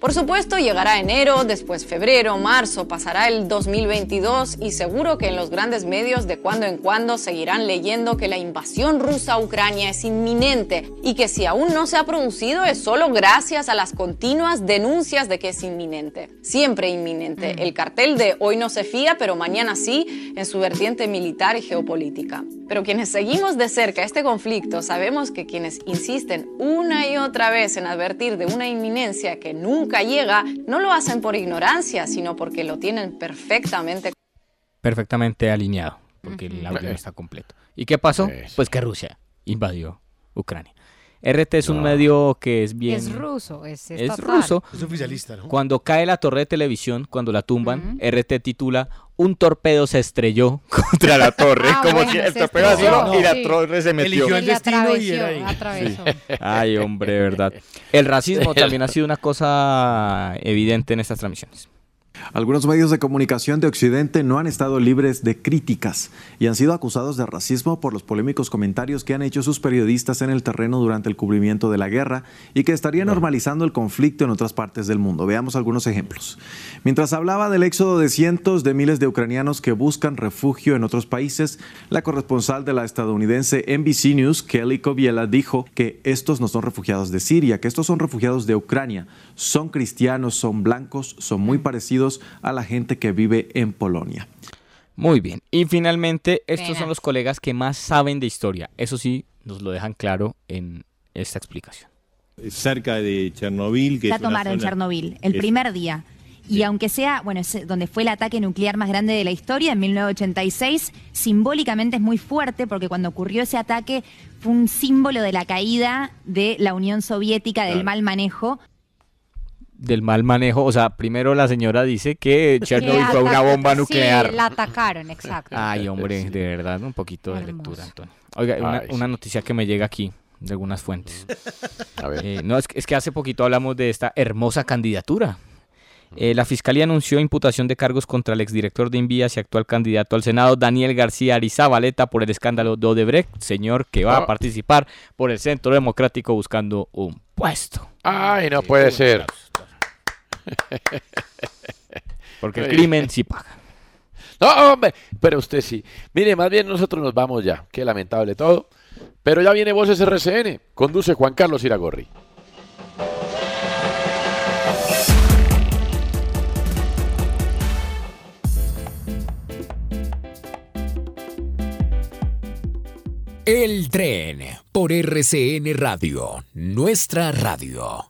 Por supuesto, llegará enero, después febrero, marzo, pasará el 2022 y seguro que en los grandes medios de cuando en cuando seguirán leyendo que la invasión rusa a Ucrania es inminente y que si aún no se ha producido es solo gracias a las continuas denuncias de que es inminente. Siempre inminente. El cartel de hoy no se fía, pero mañana sí, en su vertiente militar y geopolítica. Pero quienes seguimos de cerca este conflicto sabemos que quienes insisten una y otra vez en advertir de una inminencia que nunca llega, no lo hacen por ignorancia, sino porque lo tienen perfectamente Perfectamente alineado, porque el audio no está completo. ¿Y qué pasó? Pues que Rusia invadió Ucrania. RT es un medio que es bien... Es ruso, es ruso. Es oficialista, ¿no? Cuando cae la torre de televisión, cuando la tumban, RT titula Un torpedo se estrelló contra la torre. Ah, como bueno, si el torpedo así, ¿no? y la sí. torre se metió. Eligió el destino y era ahí. atravesó. Ay, hombre, verdad. El racismo también ha sido una cosa evidente en estas transmisiones. Algunos medios de comunicación de Occidente no han estado libres de críticas y han sido acusados de racismo por los polémicos comentarios que han hecho sus periodistas en el terreno durante el cubrimiento de la guerra y que estaría normalizando el conflicto en otras partes del mundo. Veamos algunos ejemplos. Mientras hablaba del éxodo de cientos de miles de ucranianos que buscan refugio en otros países, la corresponsal de la estadounidense NBC News, Kelly Kobiela, dijo que estos no son refugiados de Siria, que estos son refugiados de Ucrania. Son cristianos, son blancos, son muy parecidos a la gente que vive en Polonia. Muy bien. Y finalmente, estos son los colegas que más saben de historia. Eso sí, nos lo dejan claro en esta explicación. cerca de Chernobyl, que La tomaron en Chernobyl, el es- primer día. Y aunque sea, bueno, es donde fue el ataque nuclear más grande de la historia, en 1986, simbólicamente es muy fuerte porque cuando ocurrió ese ataque fue un símbolo de la caída de la Unión Soviética, del Claro. mal manejo. Del mal manejo. O sea, primero la señora dice que Chernobyl fue una bomba nuclear. Sí, la atacaron, exacto. Ay, hombre, de verdad, un poquito de lectura, Antonio. Oiga, Ay, una, sí. una noticia que me llega aquí de algunas fuentes. A ver. Eh, no, es, que- es que hace poquito hablamos de esta hermosa candidatura. Eh, la Fiscalía anunció imputación de cargos contra el exdirector de Invías y actual candidato al Senado, Daniel García Arizabaleta, por el escándalo de Odebrecht, señor que va Ah. a participar por el Centro Democrático buscando un puesto. Ay, no puede ser. Porque el crimen sí paga. No, hombre, pero usted sí. Mire, más bien nosotros nos vamos ya. Qué lamentable todo. Pero ya viene Voces RCN. Conduce Juan Carlos Iragorri. El tren por RCN Radio, nuestra radio.